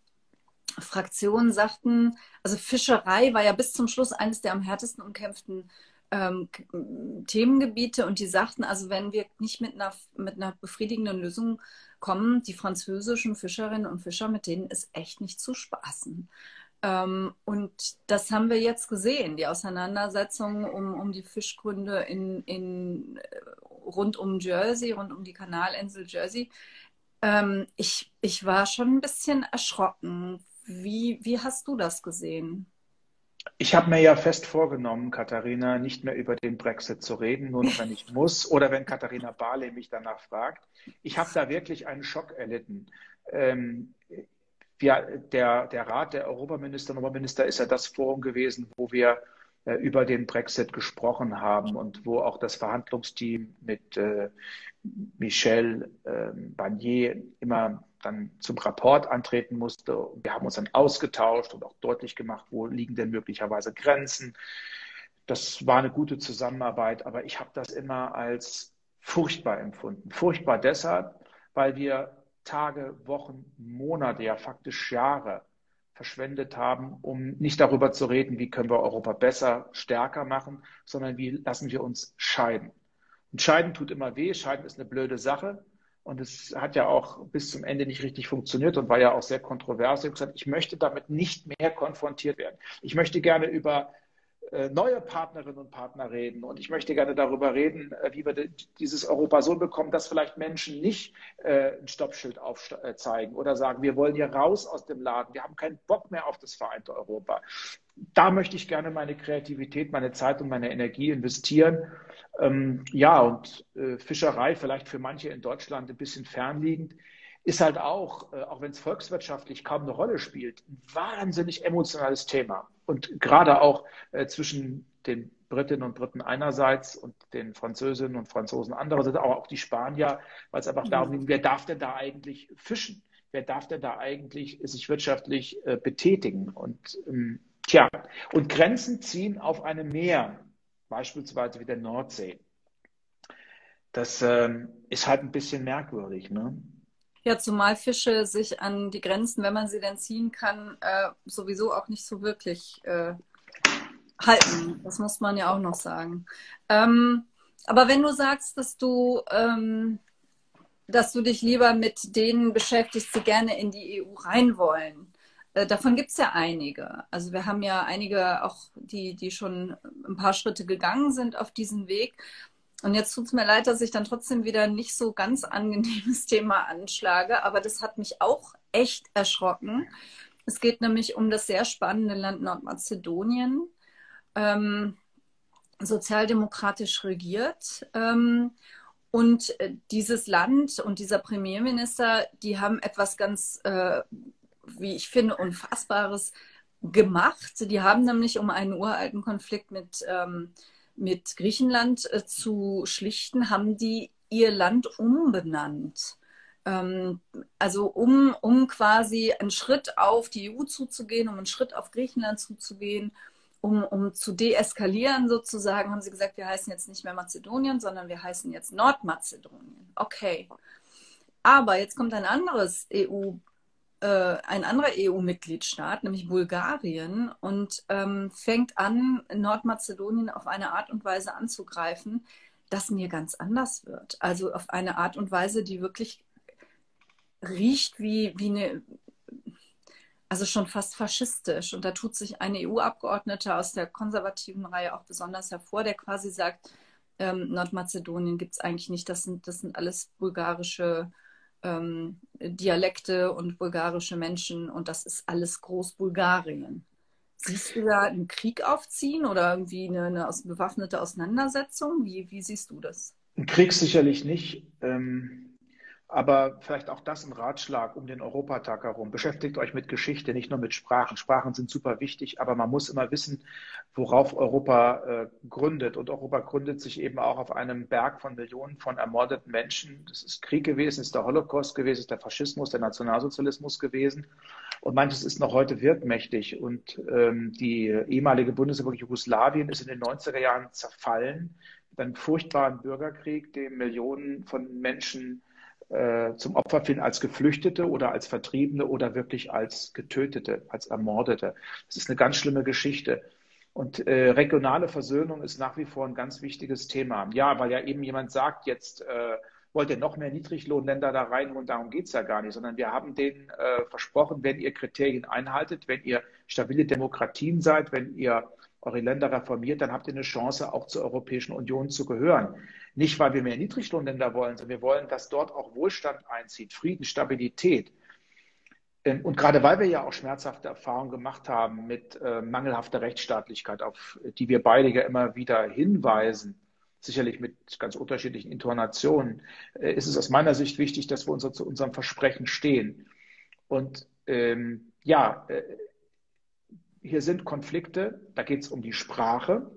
S1: Fraktionen sagten, also Fischerei war ja bis zum Schluss eines der am härtesten umkämpften ähm, Themengebiete und die sagten, also wenn wir nicht mit einer, mit einer befriedigenden Lösung kommen, die französischen Fischerinnen und Fischer, mit denen ist echt nicht zu spaßen. Ähm, und das haben wir jetzt gesehen, die Auseinandersetzung um, um die Fischgründe in, in, äh, rund um Jersey, rund um die Kanalinsel Jersey. Ähm, ich, ich war schon ein bisschen erschrocken. Wie, wie hast du das gesehen?
S2: Ich habe mir ja fest vorgenommen, Katharina, nicht mehr über den Brexit zu reden, nur noch wenn ich muss oder wenn Katharina Barley mich danach fragt. Ich habe da wirklich einen Schock erlitten. Ähm, wir, der, der Rat der Europaminister und Oberminister ist ja das Forum gewesen, wo wir über den Brexit gesprochen haben und wo auch das Verhandlungsteam mit äh, Michel äh, Barnier immer dann zum Rapport antreten musste. Wir haben uns dann ausgetauscht und auch deutlich gemacht, wo liegen denn möglicherweise Grenzen. Das war eine gute Zusammenarbeit, aber ich habe das immer als furchtbar empfunden. Furchtbar deshalb, weil wir Tage, Wochen, Monate, ja faktisch Jahre verschwendet haben, um nicht darüber zu reden, wie können wir Europa besser, stärker machen, sondern wie lassen wir uns scheiden. Und scheiden tut immer weh, scheiden ist eine blöde Sache. Und es hat ja auch bis zum Ende nicht richtig funktioniert und war ja auch sehr kontrovers. Ich habe gesagt, ich möchte damit nicht mehr konfrontiert werden. Ich möchte gerne über neue Partnerinnen und Partner reden. Und ich möchte gerne darüber reden, äh, wie wir dieses Europa so bekommen, dass vielleicht Menschen nicht äh, ein Stoppschild aufzeigen oder sagen, wir wollen hier raus aus dem Laden, wir haben keinen Bock mehr auf das vereinte Europa. Da möchte ich gerne meine Kreativität, meine Zeit und meine Energie investieren. Ähm, ja, und Fischerei vielleicht für manche in Deutschland ein bisschen fernliegend ist halt auch, auch wenn es volkswirtschaftlich kaum eine Rolle spielt, ein wahnsinnig emotionales Thema und gerade auch äh, zwischen den Britinnen und Briten einerseits und den Französinnen und Franzosen andererseits, aber auch die Spanier, weil es einfach mhm. darum ging, wer darf denn da eigentlich fischen? Wer darf denn da eigentlich sich wirtschaftlich äh, betätigen? Und ähm, tja, und Grenzen ziehen auf einem Meer, beispielsweise wie der Nordsee. Das ähm, ist halt ein bisschen merkwürdig, ne?
S1: Ja, zumal Fische sich an die Grenzen, wenn man sie denn ziehen kann, äh, sowieso auch nicht so wirklich äh, halten. Das muss man ja auch noch sagen. Ähm, aber wenn du sagst, dass du, ähm, dass du dich lieber mit denen beschäftigst, die gerne in die EU rein wollen, äh, davon gibt es ja einige. Also wir haben ja einige auch, die, die schon ein paar Schritte gegangen sind auf diesen Weg. Und jetzt tut es mir leid, dass ich dann trotzdem wieder nicht so ganz angenehmes Thema anschlage, aber das hat mich auch echt erschrocken. Es geht nämlich um das sehr spannende Land Nordmazedonien, ähm, sozialdemokratisch regiert. Ähm, und äh, dieses Land und dieser Premierminister, die haben etwas ganz, äh, wie ich finde, Unfassbares gemacht. Die haben nämlich um einen uralten Konflikt mit ähm, mit Griechenland äh, zu schlichten, haben die ihr Land umbenannt. Ähm, also um, um quasi einen Schritt auf die EU zuzugehen, um einen Schritt auf Griechenland zuzugehen, um, um zu deeskalieren sozusagen, haben sie gesagt, wir heißen jetzt nicht mehr Mazedonien, sondern wir heißen jetzt Nordmazedonien. Okay. Aber jetzt kommt ein anderes EU ein anderer EU-Mitgliedstaat, nämlich Bulgarien, und ähm, fängt an, Nordmazedonien auf eine Art und Weise anzugreifen, das mir ganz anders wird. Also auf eine Art und Weise, die wirklich riecht wie, wie eine, also schon fast faschistisch. Und da tut sich eine EU-Abgeordnete aus der konservativen Reihe auch besonders hervor, der quasi sagt, ähm, Nordmazedonien gibt es eigentlich nicht, das sind, das sind alles bulgarische ähm, Dialekte und bulgarische Menschen und das ist alles Großbulgarien. Siehst du da einen Krieg aufziehen oder irgendwie eine, eine bewaffnete Auseinandersetzung? Wie, wie siehst du das?
S2: Ein Krieg sicherlich nicht. Ähm, aber vielleicht auch das ein Ratschlag um den Europatag herum. Beschäftigt euch mit Geschichte, nicht nur mit Sprachen. Sprachen sind super wichtig, aber man muss immer wissen, worauf Europa äh, gründet. Und Europa gründet sich eben auch auf einem Berg von Millionen von ermordeten Menschen. Das ist Krieg gewesen, ist der Holocaust gewesen, ist der Faschismus, der Nationalsozialismus gewesen. Und manches ist noch heute wirkmächtig. Und ähm, die ehemalige Bundesrepublik Jugoslawien ist in den 90er Jahren zerfallen. Mit einem furchtbaren Bürgerkrieg, dem Millionen von Menschen äh, zum Opfer fielen als Geflüchtete oder als Vertriebene oder wirklich als Getötete, als Ermordete. Das ist eine ganz schlimme Geschichte. Und äh, regionale Versöhnung ist nach wie vor ein ganz wichtiges Thema. Ja, weil ja eben jemand sagt, jetzt äh, wollt ihr noch mehr Niedriglohnländer da rein und darum geht es ja gar nicht, sondern wir haben denen äh, versprochen, wenn ihr Kriterien einhaltet, wenn ihr stabile Demokratien seid, wenn ihr eure Länder reformiert, dann habt ihr eine Chance, auch zur Europäischen Union zu gehören. Nicht, weil wir mehr Niedriglohnländer wollen, sondern wir wollen, dass dort auch Wohlstand einzieht, Frieden, Stabilität. Ähm, und gerade weil wir ja auch schmerzhafte Erfahrungen gemacht haben mit äh, mangelhafter Rechtsstaatlichkeit, auf die wir beide ja immer wieder hinweisen, sicherlich mit ganz unterschiedlichen Intonationen, äh, ist es aus meiner Sicht wichtig, dass wir unser, zu unserem Versprechen stehen. Und ähm, ja, äh, hier sind Konflikte, da geht es um die Sprache,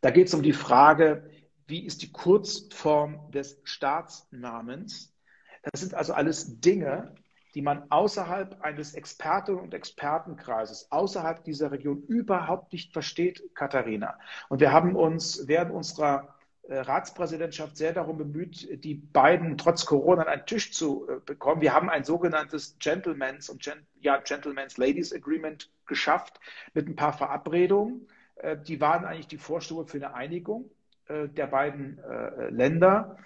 S2: da geht es um die Frage, wie ist die Kurzform des Staatsnamens. Das sind also alles Dinge, die man außerhalb eines Experten- und Expertenkreises, außerhalb dieser Region überhaupt nicht versteht, Katharina. Und wir haben uns während unserer Ratspräsidentschaft sehr darum bemüht, die beiden trotz Corona an einen Tisch zu äh, bekommen. Wir haben ein sogenanntes Gentleman's und Gen ja, Gentleman's Ladies Agreement geschafft mit ein paar Verabredungen. Äh, die waren eigentlich die Vorstufe für eine Einigung der beiden Länder.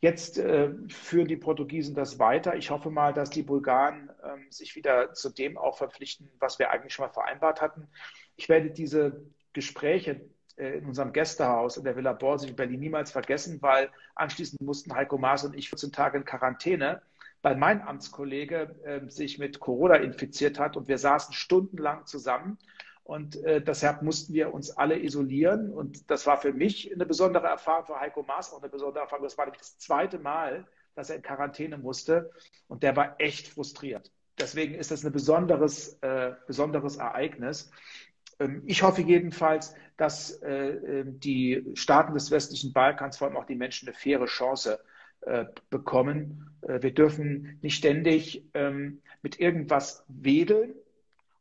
S2: Jetzt äh, führen die Portugiesen das weiter. Ich hoffe mal, dass die Bulgaren ähm, sich wieder zu dem auch verpflichten, was wir eigentlich schon mal vereinbart hatten. Ich werde diese Gespräche äh, in unserem Gästehaus in der Villa Borsi in Berlin niemals vergessen, weil anschließend mussten Heiko Maas und ich 14 Tage in Quarantäne, weil mein Amtskollege äh, sich mit Corona infiziert hat und wir saßen stundenlang zusammen und äh, deshalb mussten wir uns alle isolieren. Und das war für mich eine besondere Erfahrung, für Heiko Maas auch eine besondere Erfahrung. Das war nämlich das zweite Mal, dass er in Quarantäne musste. Und der war echt frustriert. Deswegen ist das ein besonderes, äh, besonderes Ereignis. Ähm, ich hoffe jedenfalls, dass äh, ähm, die Staaten des westlichen Balkans, vor allem auch die Menschen, eine faire Chance äh, bekommen. Äh, wir dürfen nicht ständig ähm, mit irgendwas wedeln,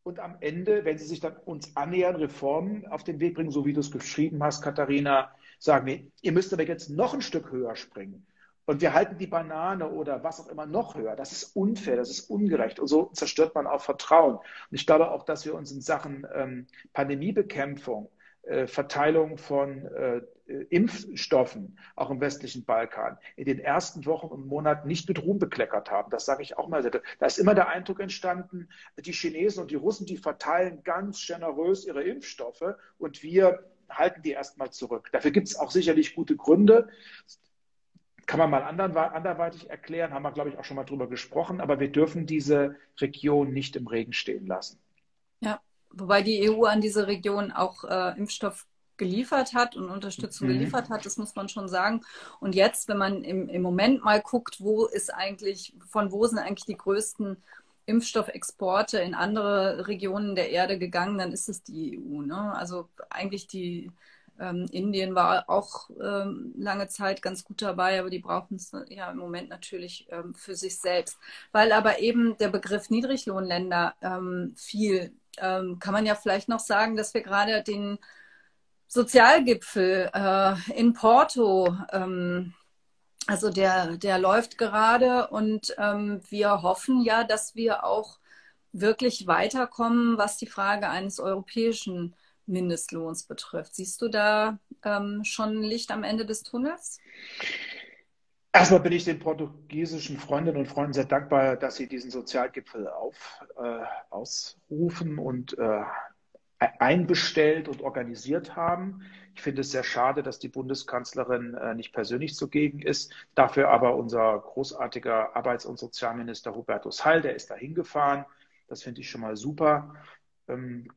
S2: und am Ende, wenn sie sich dann uns annähern, Reformen auf den Weg bringen, so wie du es geschrieben hast, Katharina, sagen wir, ihr müsst aber jetzt noch ein Stück höher springen. Und wir halten die Banane oder was auch immer noch höher. Das ist unfair, das ist ungerecht. Und so zerstört man auch Vertrauen. Und ich glaube auch, dass wir uns in Sachen ähm, Pandemiebekämpfung äh, Verteilung von äh, Impfstoffen, auch im westlichen Balkan, in den ersten Wochen und Monaten nicht mit Ruhm bekleckert haben. Das sage ich auch mal. Da ist immer der Eindruck entstanden, die Chinesen und die Russen, die verteilen ganz generös ihre Impfstoffe und wir halten die erstmal zurück. Dafür gibt es auch sicherlich gute Gründe. Kann man mal anderweitig erklären, haben wir, glaube ich, auch schon mal drüber gesprochen, aber wir dürfen diese Region nicht im Regen stehen lassen.
S1: Ja, Wobei die EU an diese Region auch äh, Impfstoff geliefert hat und Unterstützung mhm. geliefert hat, das muss man schon sagen. Und jetzt, wenn man im, im Moment mal guckt, wo ist eigentlich, von wo sind eigentlich die größten Impfstoffexporte in andere Regionen der Erde gegangen, dann ist es die EU. Ne? Also eigentlich die ähm, Indien war auch ähm, lange Zeit ganz gut dabei, aber die brauchen es ja im Moment natürlich ähm, für sich selbst. Weil aber eben der Begriff Niedriglohnländer ähm, viel ähm, kann man ja vielleicht noch sagen, dass wir gerade den Sozialgipfel äh, in Porto, ähm, also der, der läuft gerade und wir hoffen ja, dass wir auch wirklich weiterkommen, was die Frage eines europäischen Mindestlohns betrifft. Siehst du da ähm, schon Licht am Ende des Tunnels?
S2: Erstmal bin ich den portugiesischen Freundinnen und Freunden sehr dankbar, dass sie diesen Sozialgipfel auf, äh, ausrufen und äh, einbestellt und organisiert haben. Ich finde es sehr schade, dass die Bundeskanzlerin äh, nicht persönlich zugegen ist. Dafür aber unser großartiger Arbeits- und Sozialminister Hubertus Heil, der ist da hingefahren. Das finde ich schon mal super. Ähm,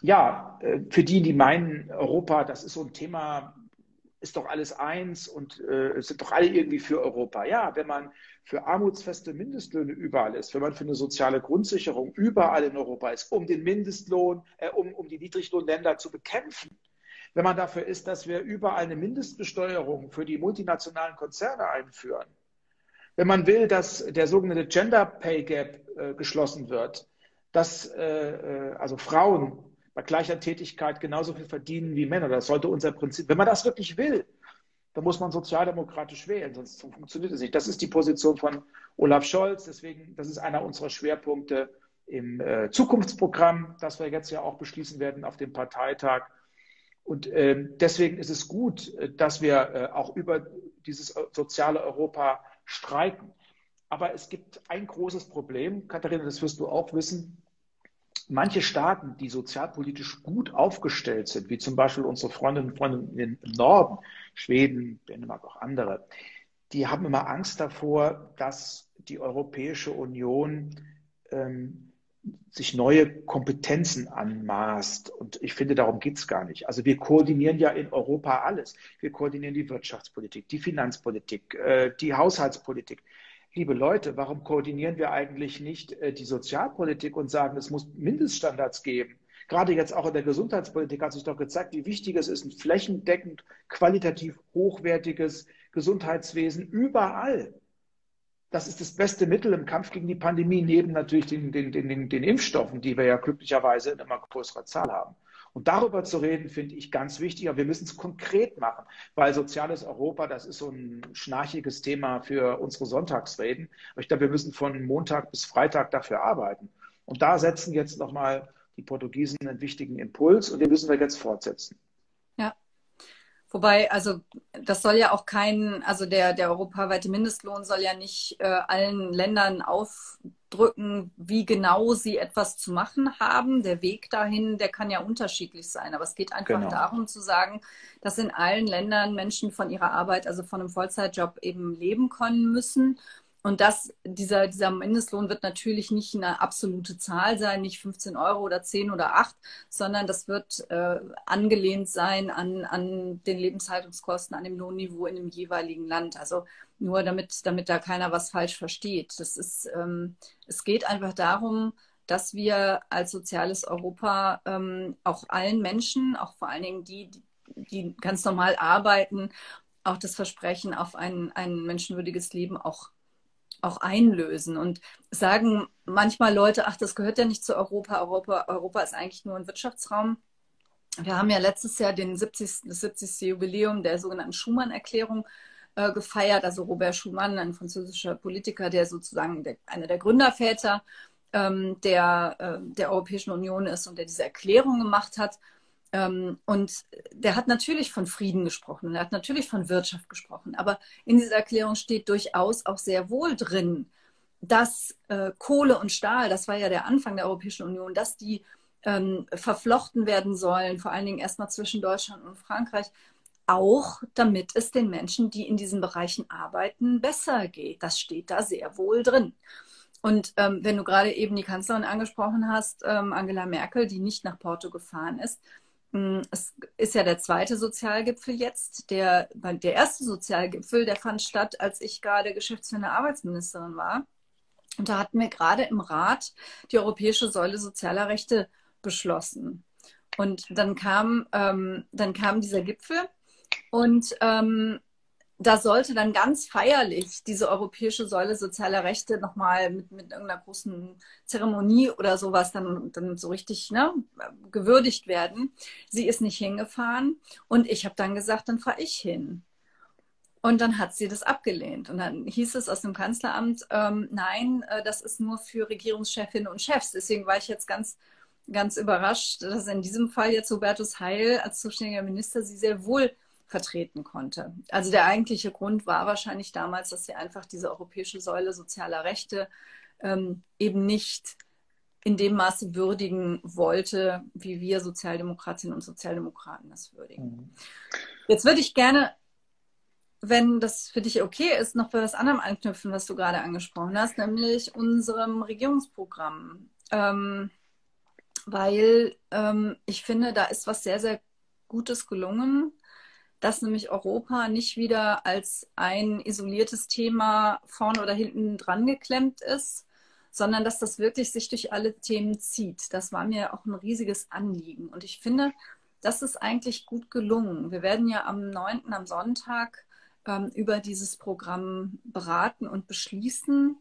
S2: ja, äh, für die, die meinen, Europa, das ist so ein Thema, ist doch alles eins und äh, sind doch alle irgendwie für Europa. Ja, wenn man für armutsfeste Mindestlöhne überall ist, wenn man für eine soziale Grundsicherung überall in Europa ist, um den Mindestlohn, äh, um, um die Niedriglohnländer zu bekämpfen, wenn man dafür ist, dass wir überall eine Mindestbesteuerung für die multinationalen Konzerne einführen, wenn man will, dass der sogenannte Gender Pay Gap äh, geschlossen wird, dass äh, äh also Frauen bei gleicher Tätigkeit genauso viel verdienen wie Männer. Das sollte unser Prinzip. Wenn man das wirklich will, dann muss man sozialdemokratisch wählen, sonst funktioniert es nicht. Das ist die Position von Olaf Scholz. Deswegen, das ist einer unserer Schwerpunkte im äh, Zukunftsprogramm, das wir jetzt ja auch beschließen werden auf dem Parteitag. Und äh, deswegen ist es gut, äh, dass wir äh, auch über dieses soziale Europa streiten. Aber es gibt ein großes Problem, Katharina, das wirst du auch wissen manche Staaten, die sozialpolitisch gut aufgestellt sind, wie zum Beispiel unsere Freundinnen und Freunde im Norden, Schweden, Dänemark, auch andere, die haben immer Angst davor, dass die Europäische Union ähm, sich neue Kompetenzen anmaßt. Und ich finde, darum geht es gar nicht. Also wir koordinieren ja in Europa alles. Wir koordinieren die Wirtschaftspolitik, die Finanzpolitik, äh, die Haushaltspolitik. Liebe Leute, warum koordinieren wir eigentlich nicht äh, die Sozialpolitik und sagen, es muss Mindeststandards geben? Gerade jetzt auch in der Gesundheitspolitik hat sich doch gezeigt, wie wichtig es ist, ein flächendeckend qualitativ hochwertiges Gesundheitswesen überall. Das ist das beste Mittel im Kampf gegen die Pandemie, neben natürlich den, den, den, den Impfstoffen, die wir ja glücklicherweise in immer größerer Zahl haben. Und darüber zu reden, finde ich ganz wichtig. Aber wir müssen es konkret machen, weil soziales Europa, das ist so ein schnarchiges Thema für unsere Sonntagsreden. Aber ich glaube, wir müssen von Montag bis Freitag dafür arbeiten. Und da setzen jetzt nochmal die Portugiesen einen wichtigen Impuls und den müssen wir jetzt fortsetzen.
S1: Wobei, also das soll ja auch kein, also der, der europaweite Mindestlohn soll ja nicht äh, allen Ländern aufdrücken, wie genau sie etwas zu machen haben. Der Weg dahin, der kann ja unterschiedlich sein. Aber es geht einfach genau. darum zu sagen, dass in allen Ländern Menschen von ihrer Arbeit, also von einem Vollzeitjob eben leben können müssen und das, dieser, dieser Mindestlohn wird natürlich nicht eine absolute Zahl sein, nicht 15 Euro oder 10 oder 8, sondern das wird äh, angelehnt sein an, an den Lebenshaltungskosten, an dem Lohnniveau in dem jeweiligen Land. Also nur damit, damit da keiner was falsch versteht. Das ist, ähm, es geht einfach darum, dass wir als soziales Europa ähm, auch allen Menschen, auch vor allen Dingen die, die ganz normal arbeiten, auch das Versprechen auf ein, ein menschenwürdiges Leben auch auch einlösen. Und sagen manchmal Leute, ach, das gehört ja nicht zu Europa. Europa, Europa ist eigentlich nur ein Wirtschaftsraum. Wir haben ja letztes Jahr den 70, das 70. Jubiläum der sogenannten Schumann-Erklärung äh, gefeiert. Also Robert Schumann, ein französischer Politiker, der sozusagen der, einer der Gründerväter ähm, der, äh, der Europäischen Union ist und der diese Erklärung gemacht hat. Ähm, und der hat natürlich von Frieden gesprochen und er hat natürlich von Wirtschaft gesprochen. Aber in dieser Erklärung steht durchaus auch sehr wohl drin, dass äh, Kohle und Stahl, das war ja der Anfang der Europäischen Union, dass die ähm, verflochten werden sollen, vor allen Dingen erstmal zwischen Deutschland und Frankreich, auch damit es den Menschen, die in diesen Bereichen arbeiten, besser geht. Das steht da sehr wohl drin. Und ähm, wenn du gerade eben die Kanzlerin angesprochen hast, ähm, Angela Merkel, die nicht nach Porto gefahren ist, es ist ja der zweite Sozialgipfel jetzt. Der, der erste Sozialgipfel, der fand statt, als ich gerade geschäftsführende Arbeitsministerin war. Und da hatten wir gerade im Rat die Europäische Säule sozialer Rechte beschlossen. Und dann kam, ähm, dann kam dieser Gipfel und ähm, da sollte dann ganz feierlich diese europäische Säule sozialer Rechte nochmal mit, mit irgendeiner großen Zeremonie oder sowas dann, dann so richtig ne, gewürdigt werden. Sie ist nicht hingefahren und ich habe dann gesagt, dann fahre ich hin. Und dann hat sie das abgelehnt. Und dann hieß es aus dem Kanzleramt, ähm, nein, äh, das ist nur für Regierungschefinnen und Chefs. Deswegen war ich jetzt ganz, ganz überrascht, dass in diesem Fall jetzt Hubertus Heil als zuständiger Minister sie sehr wohl vertreten konnte. Also der eigentliche Grund war wahrscheinlich damals, dass sie einfach diese europäische Säule sozialer Rechte ähm, eben nicht in dem Maße würdigen wollte, wie wir Sozialdemokratinnen und Sozialdemokraten das würdigen. Mhm. Jetzt würde ich gerne, wenn das für dich okay ist, noch bei was anderem anknüpfen, was du gerade angesprochen hast, nämlich unserem Regierungsprogramm. Ähm, weil ähm, ich finde, da ist was sehr, sehr Gutes gelungen dass nämlich Europa nicht wieder als ein isoliertes Thema vorne oder hinten dran geklemmt ist, sondern dass das wirklich sich durch alle Themen zieht. Das war mir auch ein riesiges Anliegen. Und ich finde, das ist eigentlich gut gelungen. Wir werden ja am 9. am Sonntag ähm, über dieses Programm beraten und beschließen.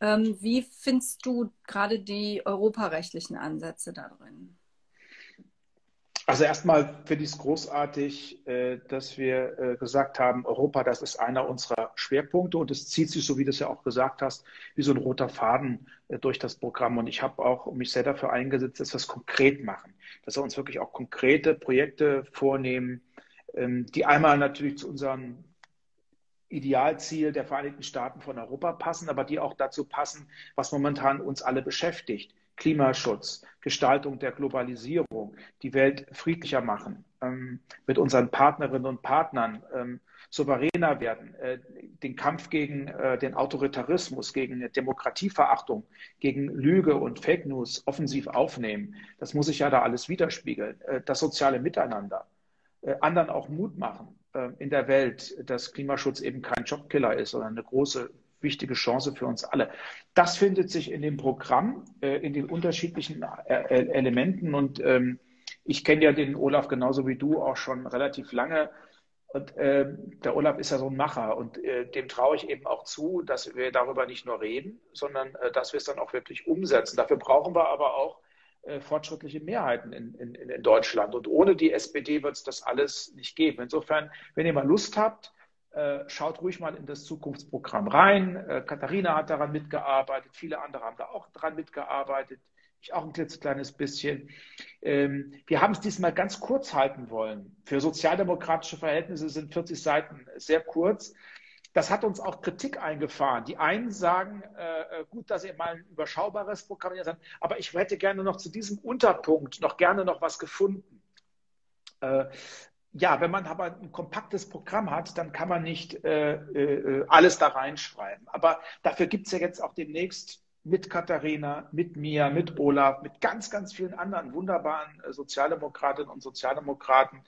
S1: Ähm, wie findest du gerade die europarechtlichen Ansätze da drin?
S2: Also erstmal finde ich es großartig, äh, dass wir äh, gesagt haben, Europa, das ist einer unserer Schwerpunkte. Und es zieht sich, so wie du es ja auch gesagt hast, wie so ein roter Faden äh, durch das Programm. Und ich habe auch mich sehr dafür eingesetzt, dass wir es konkret machen, dass wir uns wirklich auch konkrete Projekte vornehmen, ähm, die einmal natürlich zu unserem Idealziel der Vereinigten Staaten von Europa passen, aber die auch dazu passen, was momentan uns alle beschäftigt Klimaschutz, Gestaltung der Globalisierung, die Welt friedlicher machen, ähm, mit unseren Partnerinnen und Partnern ähm, souveräner werden, äh, den Kampf gegen äh, den Autoritarismus, gegen Demokratieverachtung, gegen Lüge und Fake News offensiv aufnehmen. Das muss sich ja da alles widerspiegeln. Äh, das soziale Miteinander, äh, anderen auch Mut machen äh, in der Welt, dass Klimaschutz eben kein Jobkiller ist, sondern eine große wichtige Chance für uns alle. Das findet sich in dem Programm, äh, in den unterschiedlichen äh, Elementen. Und ähm, ich kenne ja den Olaf genauso wie du auch schon relativ lange. Und äh, der Olaf ist ja so ein Macher und äh, dem traue ich eben auch zu, dass wir darüber nicht nur reden, sondern dass wir es dann auch wirklich umsetzen. Dafür brauchen wir aber auch fortschrittliche Mehrheiten in, in, in Deutschland. Und ohne die SPD wird es das alles nicht geben. Insofern, wenn ihr mal Lust habt, schaut ruhig mal in das Zukunftsprogramm rein. Äh, Katharina hat daran mitgearbeitet, viele andere haben da auch daran mitgearbeitet ich auch ein klitzekleines bisschen. Ähm, wir haben es diesmal ganz kurz halten wollen. Für sozialdemokratische Verhältnisse sind 40 Seiten sehr kurz. Das hat uns auch Kritik eingefahren. Die einen sagen, äh, äh gut, dass ihr mal ein überschaubares Programm habt, aber ich hätte gerne noch zu diesem Unterpunkt noch gerne noch was gefunden. Äh, ja, wenn man aber ein kompaktes Programm hat, dann kann man nicht äh, äh, alles da reinschreiben. Aber dafür gibt es ja jetzt auch demnächst mit Katharina, mit mir, mit Olaf, mit ganz, ganz vielen anderen wunderbaren äh, Sozialdemokratinnen und Sozialdemokraten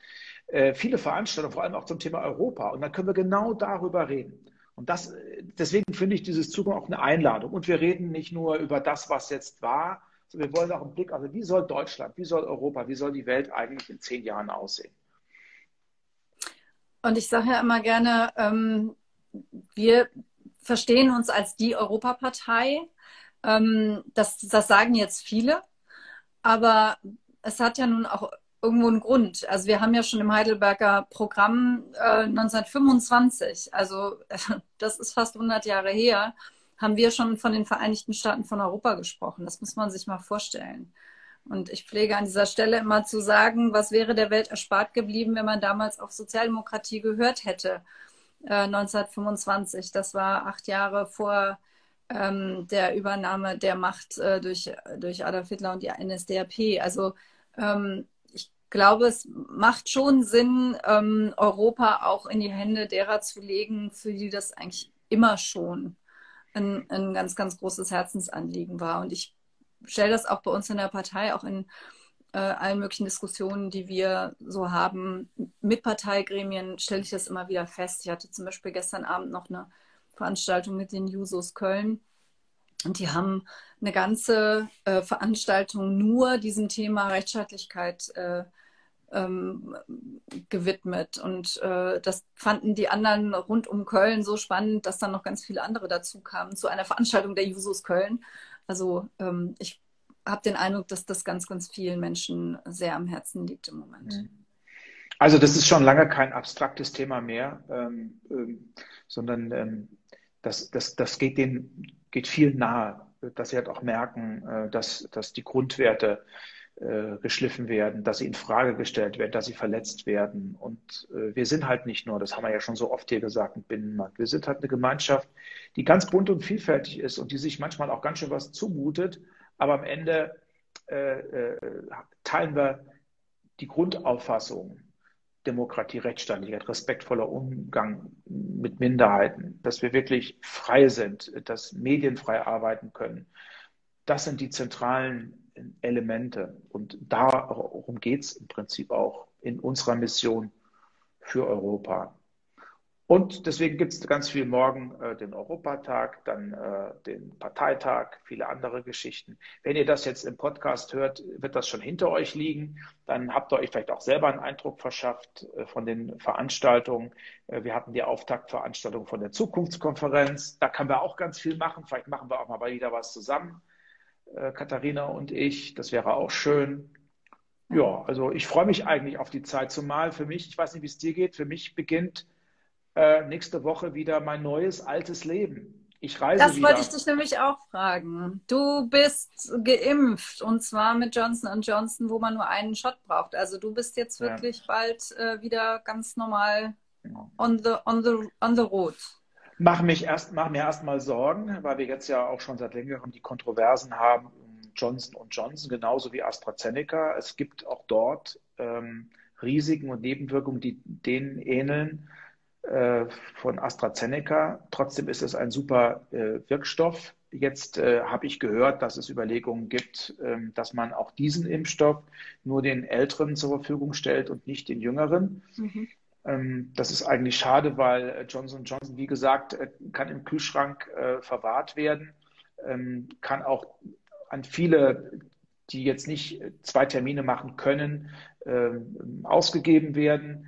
S2: äh, viele Veranstaltungen, vor allem auch zum Thema Europa. Und dann können wir genau darüber reden. Und das, äh, deswegen finde ich dieses Zugang auch eine Einladung. Und wir reden nicht nur über das, was jetzt war, sondern wir wollen auch einen Blick, also wie soll Deutschland, wie soll Europa, wie soll die Welt eigentlich in zehn Jahren aussehen?
S1: Und ich sage ja immer gerne, ähm, wir verstehen uns als die Europapartei ähm, das, das sagen jetzt viele, aber es hat ja nun auch irgendwo einen Grund. Also wir haben ja schon im Heidelberger Programm äh, 1925, also das ist fast 100 Jahre her, haben wir schon von den Vereinigten Staaten von Europa gesprochen. Das muss man sich mal vorstellen. Und ich pflege an dieser Stelle immer zu sagen, was wäre der Welt erspart geblieben, wenn man damals auf Sozialdemokratie gehört hätte, äh, 1925. Das war acht Jahre vor ähm, der Übernahme der Macht äh, durch, durch Adolf Hitler und die NSDAP. Also ähm, ich glaube, es macht schon Sinn, ähm, Europa auch in die Hände derer zu legen, für die das eigentlich immer schon ein, ein ganz, ganz großes Herzensanliegen war. Und ich stelle das auch bei uns in der Partei, auch in äh, allen möglichen Diskussionen, die wir so haben mit Parteigremien, stelle ich das immer wieder fest. Ich hatte zum Beispiel gestern Abend noch eine Veranstaltung mit den Jusos Köln. Und die haben eine ganze äh, Veranstaltung nur diesem Thema Rechtsstaatlichkeit äh, ähm, gewidmet. Und äh, das fanden die anderen rund um Köln so spannend, dass dann noch ganz viele andere dazu kamen zu einer Veranstaltung der Jusos Köln. Also ähm, ich habe den Eindruck, dass das ganz, ganz vielen Menschen sehr am Herzen liegt im Moment. Mhm.
S2: Also das ist schon lange kein abstraktes Thema mehr, ähm, ähm, sondern ähm, das, das, das geht, denen, geht viel nahe, dass sie halt auch merken, äh, dass, dass die Grundwerte äh, geschliffen werden, dass sie in Frage gestellt werden, dass sie verletzt werden. Und äh, wir sind halt nicht nur, das haben wir ja schon so oft hier gesagt, ein Binnenmarkt. Wir sind halt eine Gemeinschaft, die ganz bunt und vielfältig ist und die sich manchmal auch ganz schön was zumutet. Aber am Ende äh, äh, teilen wir die Grundauffassung Demokratie, Rechtsstaatlichkeit, respektvoller Umgang mit Minderheiten, dass wir wirklich frei sind, dass Medien frei arbeiten können. Das sind die zentralen Elemente. Und darum geht es im Prinzip auch in unserer Mission für Europa. Und deswegen gibt es ganz viel morgen äh, den Europatag, dann äh, den Parteitag, viele andere Geschichten. Wenn ihr das jetzt im Podcast hört, wird das schon hinter euch liegen. Dann habt ihr euch vielleicht auch selber einen Eindruck verschafft äh, von den Veranstaltungen. Äh, wir hatten die Auftaktveranstaltung von der Zukunftskonferenz. Da können wir auch ganz viel machen. Vielleicht machen wir auch mal wieder was zusammen, äh, Katharina und ich. Das wäre auch schön. Ja, also ich freue mich eigentlich auf die Zeit, zumal für mich, ich weiß nicht, wie es dir geht, für mich beginnt äh, nächste Woche wieder mein neues, altes Leben. Ich reise
S1: das
S2: wieder.
S1: wollte ich dich nämlich auch fragen. Du bist geimpft und zwar mit Johnson Johnson, wo man nur einen Shot braucht. Also du bist jetzt wirklich ja. bald äh, wieder ganz normal on the, on the, on the road.
S2: Mach, mich erst, mach mir erstmal Sorgen, weil wir jetzt ja auch schon seit längerem die Kontroversen haben um Johnson Johnson, genauso wie AstraZeneca. Es gibt auch dort ähm, Risiken und Nebenwirkungen, die denen ähneln. Äh, von AstraZeneca. Trotzdem ist es ein super äh, Wirkstoff. Jetzt äh, habe ich gehört, dass es Überlegungen gibt, ähm, dass man auch diesen Impfstoff nur den Älteren zur Verfügung stellt und nicht den Jüngeren. Mhm. Ähm, das ist eigentlich schade, weil äh, Johnson Johnson, wie gesagt, äh, kann im Kühlschrank äh, verwahrt werden, ähm, kann auch an viele, die jetzt nicht zwei Termine machen können, ähm, ausgegeben werden.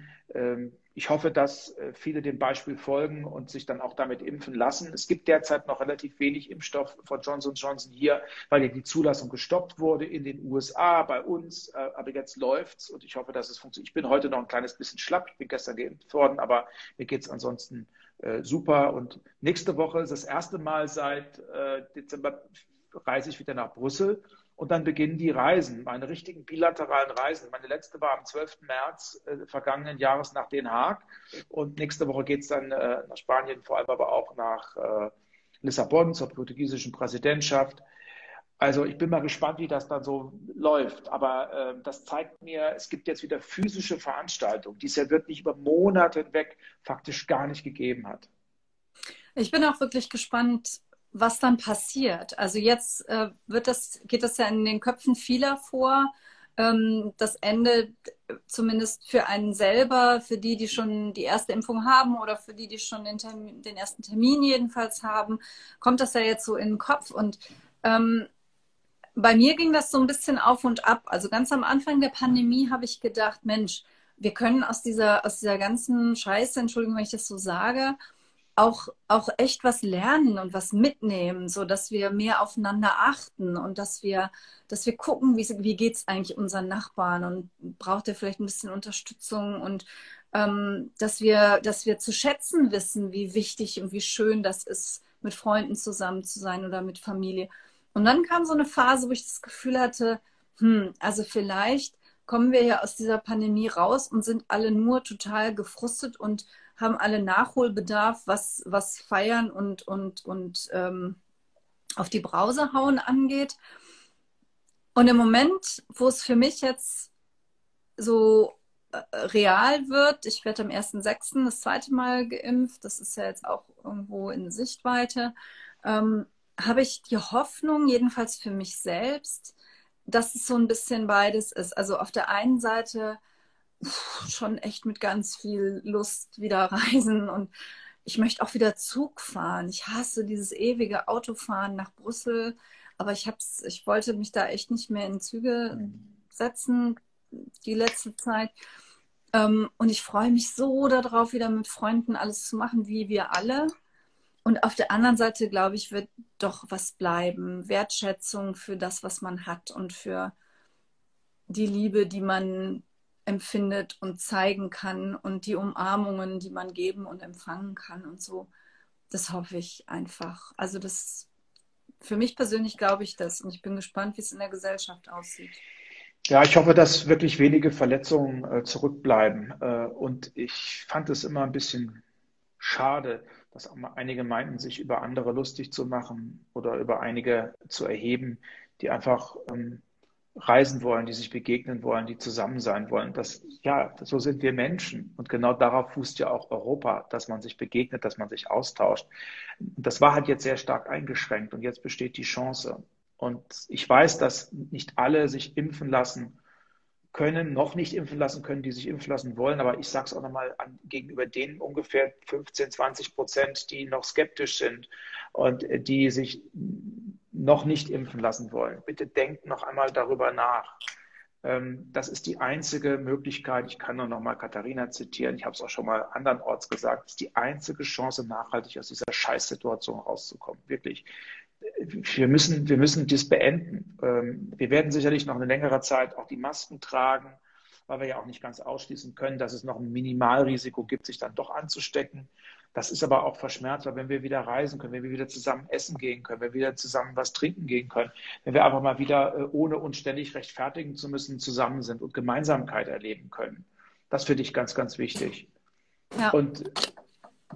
S2: Ich hoffe, dass äh, viele dem Beispiel folgen und sich dann auch damit impfen lassen. Es gibt derzeit noch relativ wenig Impfstoff von Johnson Johnson hier, weil ja die Zulassung gestoppt wurde in den USA, bei uns. Äh, aber jetzt läuft's und ich hoffe, dass es funktioniert. Ich bin heute noch ein kleines bisschen schlapp. Ich bin gestern geimpft worden, aber mir geht's ansonsten äh, super. Und nächste Woche ist das erste Mal seit Dezember reise ich wieder nach Brüssel und dann beginnen die Reisen, meine richtigen bilateralen Reisen. Meine letzte war am 12. März äh, vergangenen Jahres nach Den Haag. Und nächste Woche geht es dann äh, nach Spanien, vor allem aber auch nach äh, Lissabon zur portugiesischen Präsidentschaft. Also ich bin mal gespannt, wie das dann so läuft. Aber äh, das zeigt mir, es gibt jetzt wieder physische Veranstaltungen, die es ja wirklich über Monate hinweg faktisch gar nicht gegeben hat.
S1: Ich bin auch wirklich gespannt, was dann passiert. Also jetzt äh, wird das, geht das ja in den Köpfen vieler vor. Ähm, das Ende zumindest für einen selber, für die, die schon die erste Impfung haben oder für die, die schon den, Termin, den ersten Termin jedenfalls haben, kommt das ja jetzt so in den Kopf. Und ähm, bei mir ging das so ein bisschen auf und ab. Also ganz am Anfang der Pandemie habe ich gedacht, Mensch, wir können aus dieser, aus dieser ganzen Scheiße, Entschuldigung, wenn ich das so sage, auch, auch echt was lernen und was mitnehmen, so dass wir mehr aufeinander achten und dass wir, dass wir gucken, wie, wie geht es eigentlich unseren Nachbarn und braucht er vielleicht ein bisschen Unterstützung und ähm, dass wir, dass wir zu schätzen wissen, wie wichtig und wie schön das ist, mit Freunden zusammen zu sein oder mit Familie. Und dann kam so eine Phase, wo ich das Gefühl hatte, hm, also vielleicht kommen wir ja aus dieser Pandemie raus und sind alle nur total gefrustet und haben alle Nachholbedarf, was, was Feiern und, und, und ähm, auf die Brause hauen angeht. Und im Moment, wo es für mich jetzt so äh, real wird, ich werde am 1.6. das zweite Mal geimpft, das ist ja jetzt auch irgendwo in Sichtweite, ähm, habe ich die Hoffnung, jedenfalls für mich selbst, dass es so ein bisschen beides ist. Also auf der einen Seite schon echt mit ganz viel Lust wieder reisen und ich möchte auch wieder Zug fahren. Ich hasse dieses ewige Autofahren nach Brüssel, aber ich hab's, ich wollte mich da echt nicht mehr in Züge setzen die letzte Zeit. Ähm, und ich freue mich so darauf, wieder mit Freunden alles zu machen, wie wir alle. Und auf der anderen Seite, glaube ich, wird doch was bleiben. Wertschätzung für das, was man hat und für die Liebe, die man empfindet und zeigen kann und die Umarmungen, die man geben und empfangen kann und so. Das hoffe ich einfach. Also das für mich persönlich glaube ich das und ich bin gespannt, wie es in der Gesellschaft aussieht.
S2: Ja, ich hoffe, dass wirklich wenige Verletzungen äh, zurückbleiben. Äh, und ich fand es immer ein bisschen schade, dass einige meinten, sich über andere lustig zu machen oder über einige zu erheben, die einfach ähm, reisen wollen, die sich begegnen wollen, die zusammen sein wollen. Das, ja, so sind wir Menschen. Und genau darauf fußt ja auch Europa, dass man sich begegnet, dass man sich austauscht. Das war halt jetzt sehr stark eingeschränkt und jetzt besteht die Chance. Und ich weiß, dass nicht alle sich impfen lassen können, noch nicht impfen lassen können, die sich impfen lassen wollen. Aber ich sage es auch nochmal gegenüber denen ungefähr 15, 20 Prozent, die noch skeptisch sind und die sich noch nicht impfen lassen wollen. Bitte denkt noch einmal darüber nach. Ähm, das ist die einzige Möglichkeit, ich kann nur noch mal Katharina zitieren, ich habe es auch schon mal andernorts gesagt, das ist die einzige Chance, nachhaltig aus dieser Scheißsituation rauszukommen. Wirklich. Wir müssen, wir müssen das beenden. Ähm, wir werden sicherlich noch eine längere Zeit auch die Masken tragen, weil wir ja auch nicht ganz ausschließen können, dass es noch ein Minimalrisiko gibt, sich dann doch anzustecken. Das ist aber auch verschmerzbar, wenn wir wieder reisen können, wenn wir wieder zusammen essen gehen können, wenn wir wieder zusammen was trinken gehen können, wenn wir einfach mal wieder, äh, ohne uns ständig rechtfertigen zu müssen, zusammen sind und Gemeinsamkeit erleben können. Das finde ich ganz, ganz wichtig. Ja. Und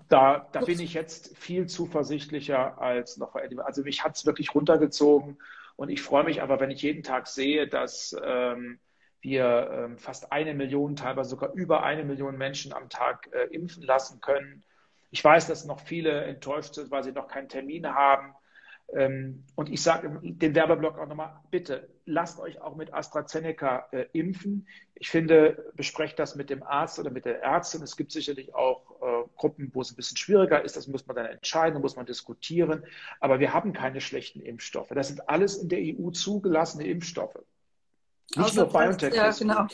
S2: da, da bin ich jetzt viel zuversichtlicher als noch vor Also mich hat es wirklich runtergezogen und ich freue mich aber, wenn ich jeden Tag sehe, dass ähm, wir ähm, fast eine Million, teilweise sogar über eine Million Menschen am Tag äh, impfen lassen können ich weiß, dass noch viele enttäuscht sind, weil sie noch keinen Termin haben. Ähm, und ich sage den Werbeblock auch nochmal, bitte lasst euch auch mit AstraZeneca äh, impfen. Ich finde, besprecht das mit dem Arzt oder mit der Ärztin. Es gibt sicherlich auch äh, Gruppen, wo es ein bisschen schwieriger ist. Das muss man dann entscheiden, muss man diskutieren. Aber wir haben keine schlechten Impfstoffe. Das sind alles in der EU zugelassene Impfstoffe.
S1: Nicht Außer nur BioNTech. Ja, genau.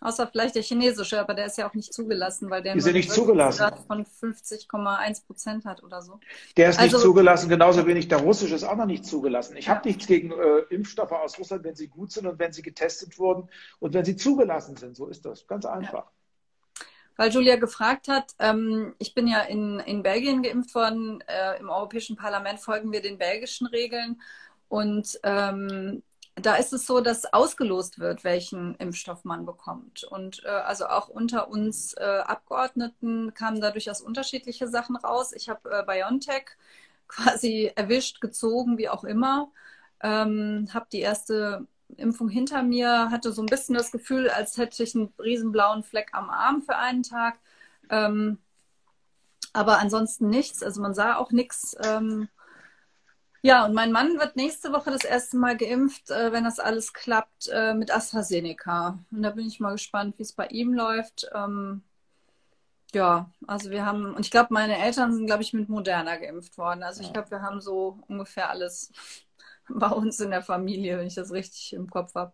S1: Außer vielleicht der chinesische, aber der ist ja auch nicht zugelassen, weil der
S2: ist ja nicht zugelassen.
S1: von 50,1 Prozent hat oder so.
S2: Der ist also, nicht zugelassen, genauso wenig der russische ist auch noch nicht zugelassen. Ich ja. habe nichts gegen äh, Impfstoffe aus Russland, wenn sie gut sind und wenn sie getestet wurden und wenn sie zugelassen sind. So ist das. Ganz einfach. Ja.
S1: Weil Julia gefragt hat, ähm, ich bin ja in, in Belgien geimpft worden. Äh, Im Europäischen Parlament folgen wir den belgischen Regeln. Und ähm, da ist es so, dass ausgelost wird, welchen Impfstoff man bekommt. Und äh, also auch unter uns äh, Abgeordneten kamen da durchaus unterschiedliche Sachen raus. Ich habe äh, BioNTech quasi erwischt, gezogen, wie auch immer. Ähm, habe die erste Impfung hinter mir, hatte so ein bisschen das Gefühl, als hätte ich einen riesenblauen Fleck am Arm für einen Tag. Ähm, aber ansonsten nichts. Also man sah auch nichts. Ähm, ja, und mein Mann wird nächste Woche das erste Mal geimpft, äh, wenn das alles klappt, äh, mit AstraZeneca. Und da bin ich mal gespannt, wie es bei ihm läuft. Ähm, ja, also wir haben, und ich glaube, meine Eltern sind, glaube ich, mit Moderna geimpft worden. Also ich glaube, wir haben so ungefähr alles bei uns in der Familie, wenn ich das richtig im Kopf habe.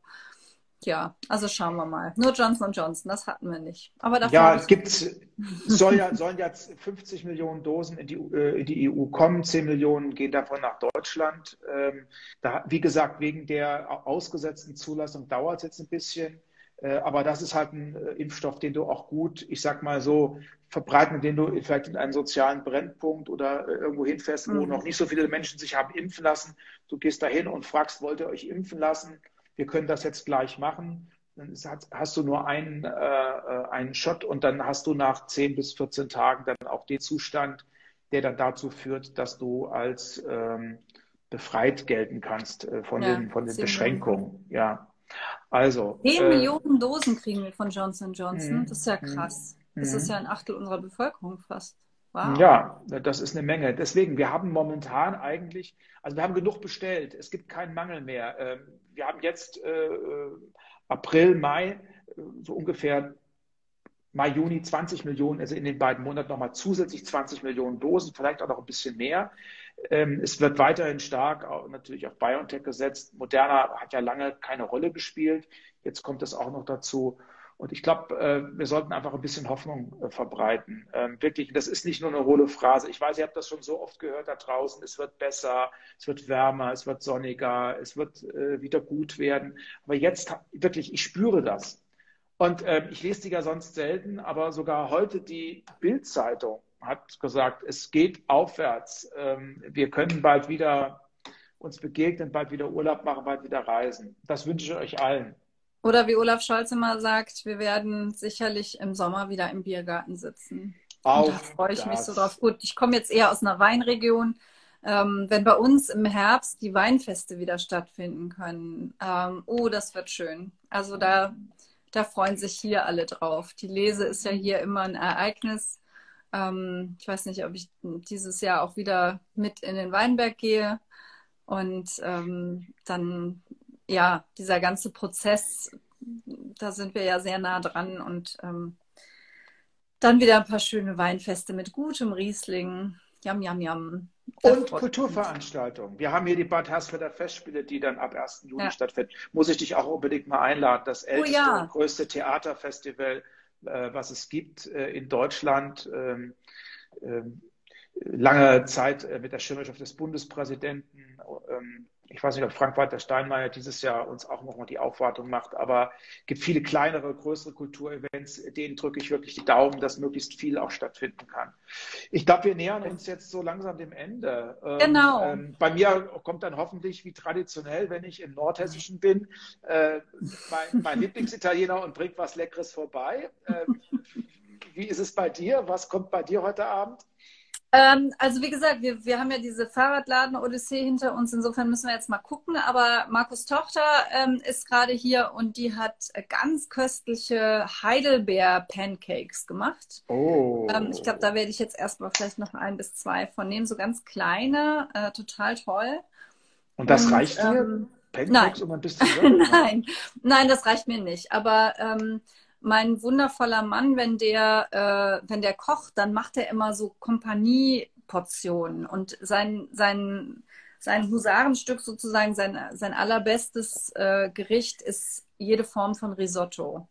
S1: Ja, also schauen wir mal. Nur Johnson Johnson, das hatten wir nicht.
S2: Aber dafür ja, gibt's, soll ja, sollen jetzt 50 Millionen Dosen in die, äh, in die EU kommen, 10 Millionen gehen davon nach Deutschland. Ähm, da, wie gesagt, wegen der ausgesetzten Zulassung dauert es jetzt ein bisschen. Äh, aber das ist halt ein äh, Impfstoff, den du auch gut, ich sag mal so, verbreiten, den du vielleicht in einen sozialen Brennpunkt oder irgendwo hinfährst, wo mhm. noch nicht so viele Menschen sich haben impfen lassen. Du gehst dahin und fragst, wollt ihr euch impfen lassen? Wir können das jetzt gleich machen. Dann hast du nur einen, äh, äh, einen Shot und dann hast du nach 10 bis 14 Tagen dann auch den Zustand, der dann dazu führt, dass du als ähm, befreit gelten kannst äh, von, ja, den, von den Beschränkungen. Ja. Also.
S1: 10 äh, Millionen Dosen kriegen wir von Johnson Johnson. Mhm. Das ist ja krass. Das ist mhm. ja ein Achtel unserer Bevölkerung fast.
S2: Wow. Ja, das ist eine Menge. Deswegen, wir haben momentan eigentlich, also wir haben genug bestellt. Es gibt keinen Mangel mehr. Ähm, wir haben jetzt äh, äh, April, Mai, äh, so ungefähr Mai, Juni 20 Millionen, also in den beiden Monaten nochmal zusätzlich 20 Millionen Dosen, vielleicht auch noch ein bisschen mehr. Ähm, es wird weiterhin stark natürlich auf BioNTech gesetzt. Moderna hat ja lange keine Rolle gespielt. Jetzt kommt es auch noch dazu. Und ich glaube, äh, wir sollten einfach ein bisschen Hoffnung äh, verbreiten. Ähm, wirklich, das ist nicht nur eine hohle Phrase. Ich weiß, ihr habt das schon so oft gehört da draußen. Es wird besser, es wird wärmer, es wird sonniger, es wird äh, wieder gut werden. Aber jetzt wirklich, ich spüre das. Und ähm, ich lese die ja sonst selten, aber sogar heute die Bildzeitung hat gesagt, es geht aufwärts. Ähm, wir können bald wieder uns begegnen, bald wieder Urlaub machen, bald wieder reisen. Das wünsche ich euch allen.
S1: Oder wie Olaf Scholz immer sagt, wir werden sicherlich im Sommer wieder im Biergarten sitzen. Auf da freue ich das. mich so drauf. Gut, ich komme jetzt eher aus einer Weinregion. Ähm, wenn bei uns im Herbst die Weinfeste wieder stattfinden können, ähm, oh, das wird schön. Also da, da freuen sich hier alle drauf. Die Lese ist ja hier immer ein Ereignis. Ähm, ich weiß nicht, ob ich dieses Jahr auch wieder mit in den Weinberg gehe. Und ähm, dann ja, dieser ganze Prozess, da sind wir ja sehr nah dran und ähm, dann wieder ein paar schöne Weinfeste mit gutem Riesling. Jam, jam, jam.
S2: Und Kulturveranstaltungen. Wir haben hier die Bad Hersfelder Festspiele, die dann ab 1. Juli ja. stattfinden. Muss ich dich auch unbedingt mal einladen. Das älteste oh ja. und größte Theaterfestival, äh, was es gibt äh, in Deutschland. Ähm, äh, lange Zeit äh, mit der Schirmherrschaft des Bundespräsidenten. Ähm, ich weiß nicht, ob Frank-Walter Steinmeier dieses Jahr uns auch nochmal die Aufwartung macht, aber es gibt viele kleinere, größere Kulturevents, denen drücke ich wirklich die Daumen, dass möglichst viel auch stattfinden kann. Ich glaube, wir nähern uns jetzt so langsam dem Ende.
S1: Ähm, genau.
S2: Ähm, bei mir kommt dann hoffentlich, wie traditionell, wenn ich im Nordhessischen bin, äh, mein, mein Lieblingsitaliener und bringt was Leckeres vorbei. Äh, wie ist es bei dir? Was kommt bei dir heute Abend?
S1: Ähm, also wie gesagt, wir, wir haben ja diese Fahrradladen-Odyssee hinter uns. Insofern müssen wir jetzt mal gucken. Aber Markus Tochter ähm, ist gerade hier und die hat ganz köstliche Heidelbeer-Pancakes gemacht.
S2: Oh.
S1: Ähm, ich glaube, da werde ich jetzt erstmal vielleicht noch ein bis zwei von nehmen. So ganz kleine, äh, total toll.
S2: Und das und, reicht dir? Ähm,
S1: Pancakes nein. um ein bisschen Nein, nein, das reicht mir nicht. Aber ähm, mein wundervoller Mann, wenn der, äh, wenn der kocht, dann macht er immer so Kompanieportionen und sein, sein, sein Husarenstück sozusagen, sein, sein allerbestes äh, Gericht ist jede Form von Risotto.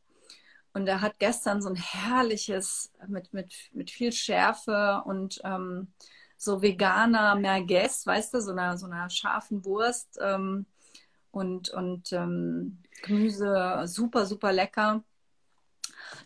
S1: Und er hat gestern so ein herrliches mit, mit, mit viel Schärfe und ähm, so veganer Merguez, weißt du, so einer, so einer scharfen Wurst ähm, und, und ähm, Gemüse, super, super lecker.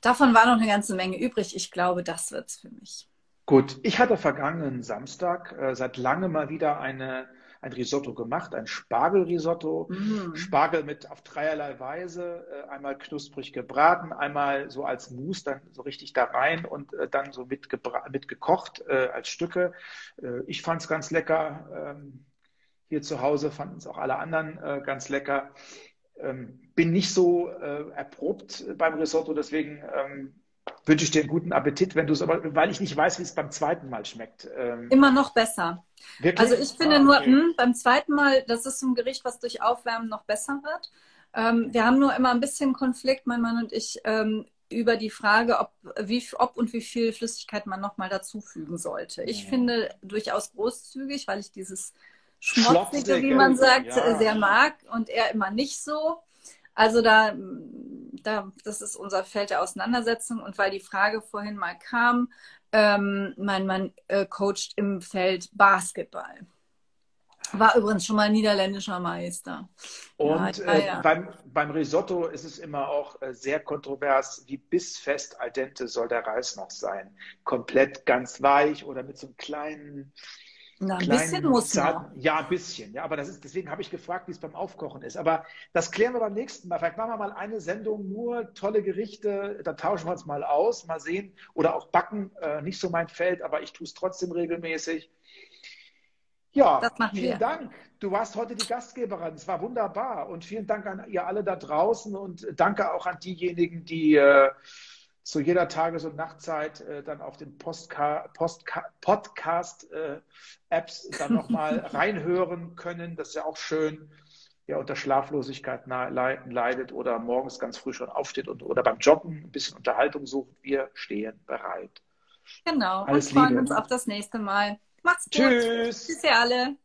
S1: Davon war noch eine ganze Menge übrig. Ich glaube, das wird es für mich.
S2: Gut, ich hatte vergangenen Samstag äh, seit langem mal wieder eine, ein Risotto gemacht, ein Spargelrisotto. Mm. Spargel mit auf dreierlei Weise, äh, einmal knusprig gebraten, einmal so als Mousse dann so richtig da rein und äh, dann so mit, mit gekocht äh, als Stücke. Äh, ich fand es ganz lecker. Ähm, hier zu Hause fanden es auch alle anderen äh, ganz lecker. Ähm, bin nicht so äh, erprobt beim Risotto, deswegen ähm, wünsche ich dir einen guten Appetit, wenn du es aber, weil ich nicht weiß, wie es beim zweiten Mal schmeckt.
S1: Ähm, Immer noch besser. Wirklich? Also ich finde ah, okay. nur, mh, beim zweiten Mal, das ist so ein Gericht, was durch Aufwärmen noch besser wird. Ähm, wir haben nur immer ein bisschen Konflikt, mein Mann und ich, ähm, über die Frage, ob, wie, ob und wie viel Flüssigkeit man nochmal dazufügen sollte. Ich mhm. finde durchaus großzügig, weil ich dieses Schmotzige, wie man sagt, ja. sehr mag und er immer nicht so. Also da, da, das ist unser Feld der Auseinandersetzung und weil die Frage vorhin mal kam, ähm, mein Mann äh, coacht im Feld Basketball. War übrigens schon mal niederländischer Meister.
S2: Und ja, äh, ja. Beim, beim, Risotto ist es immer auch äh, sehr kontrovers, wie bissfest al dente soll der Reis noch sein. Komplett ganz weich oder mit so einem kleinen
S1: na, ein bisschen muss
S2: noch. Ja, ein bisschen. Ja, aber das ist, deswegen habe ich gefragt, wie es beim Aufkochen ist. Aber das klären wir beim nächsten Mal. Vielleicht machen wir mal eine Sendung, nur tolle Gerichte. Da tauschen wir uns mal aus, mal sehen. Oder auch Backen, äh, nicht so mein Feld, aber ich tue es trotzdem regelmäßig. Ja, vielen wir. Dank. Du warst heute die Gastgeberin. Es war wunderbar. Und vielen Dank an ihr alle da draußen und danke auch an diejenigen, die äh, zu jeder Tages- und Nachtzeit äh, dann auf den Podcast-Apps äh, dann nochmal reinhören können. Das ist ja auch schön. Wer unter Schlaflosigkeit leidet oder morgens ganz früh schon aufsteht und, oder beim Joggen ein bisschen Unterhaltung sucht, wir stehen bereit.
S1: Genau. Alles und freuen Liebe. uns auf das nächste Mal. Macht's gut.
S2: Tschüss.
S1: Tschüss, ihr alle.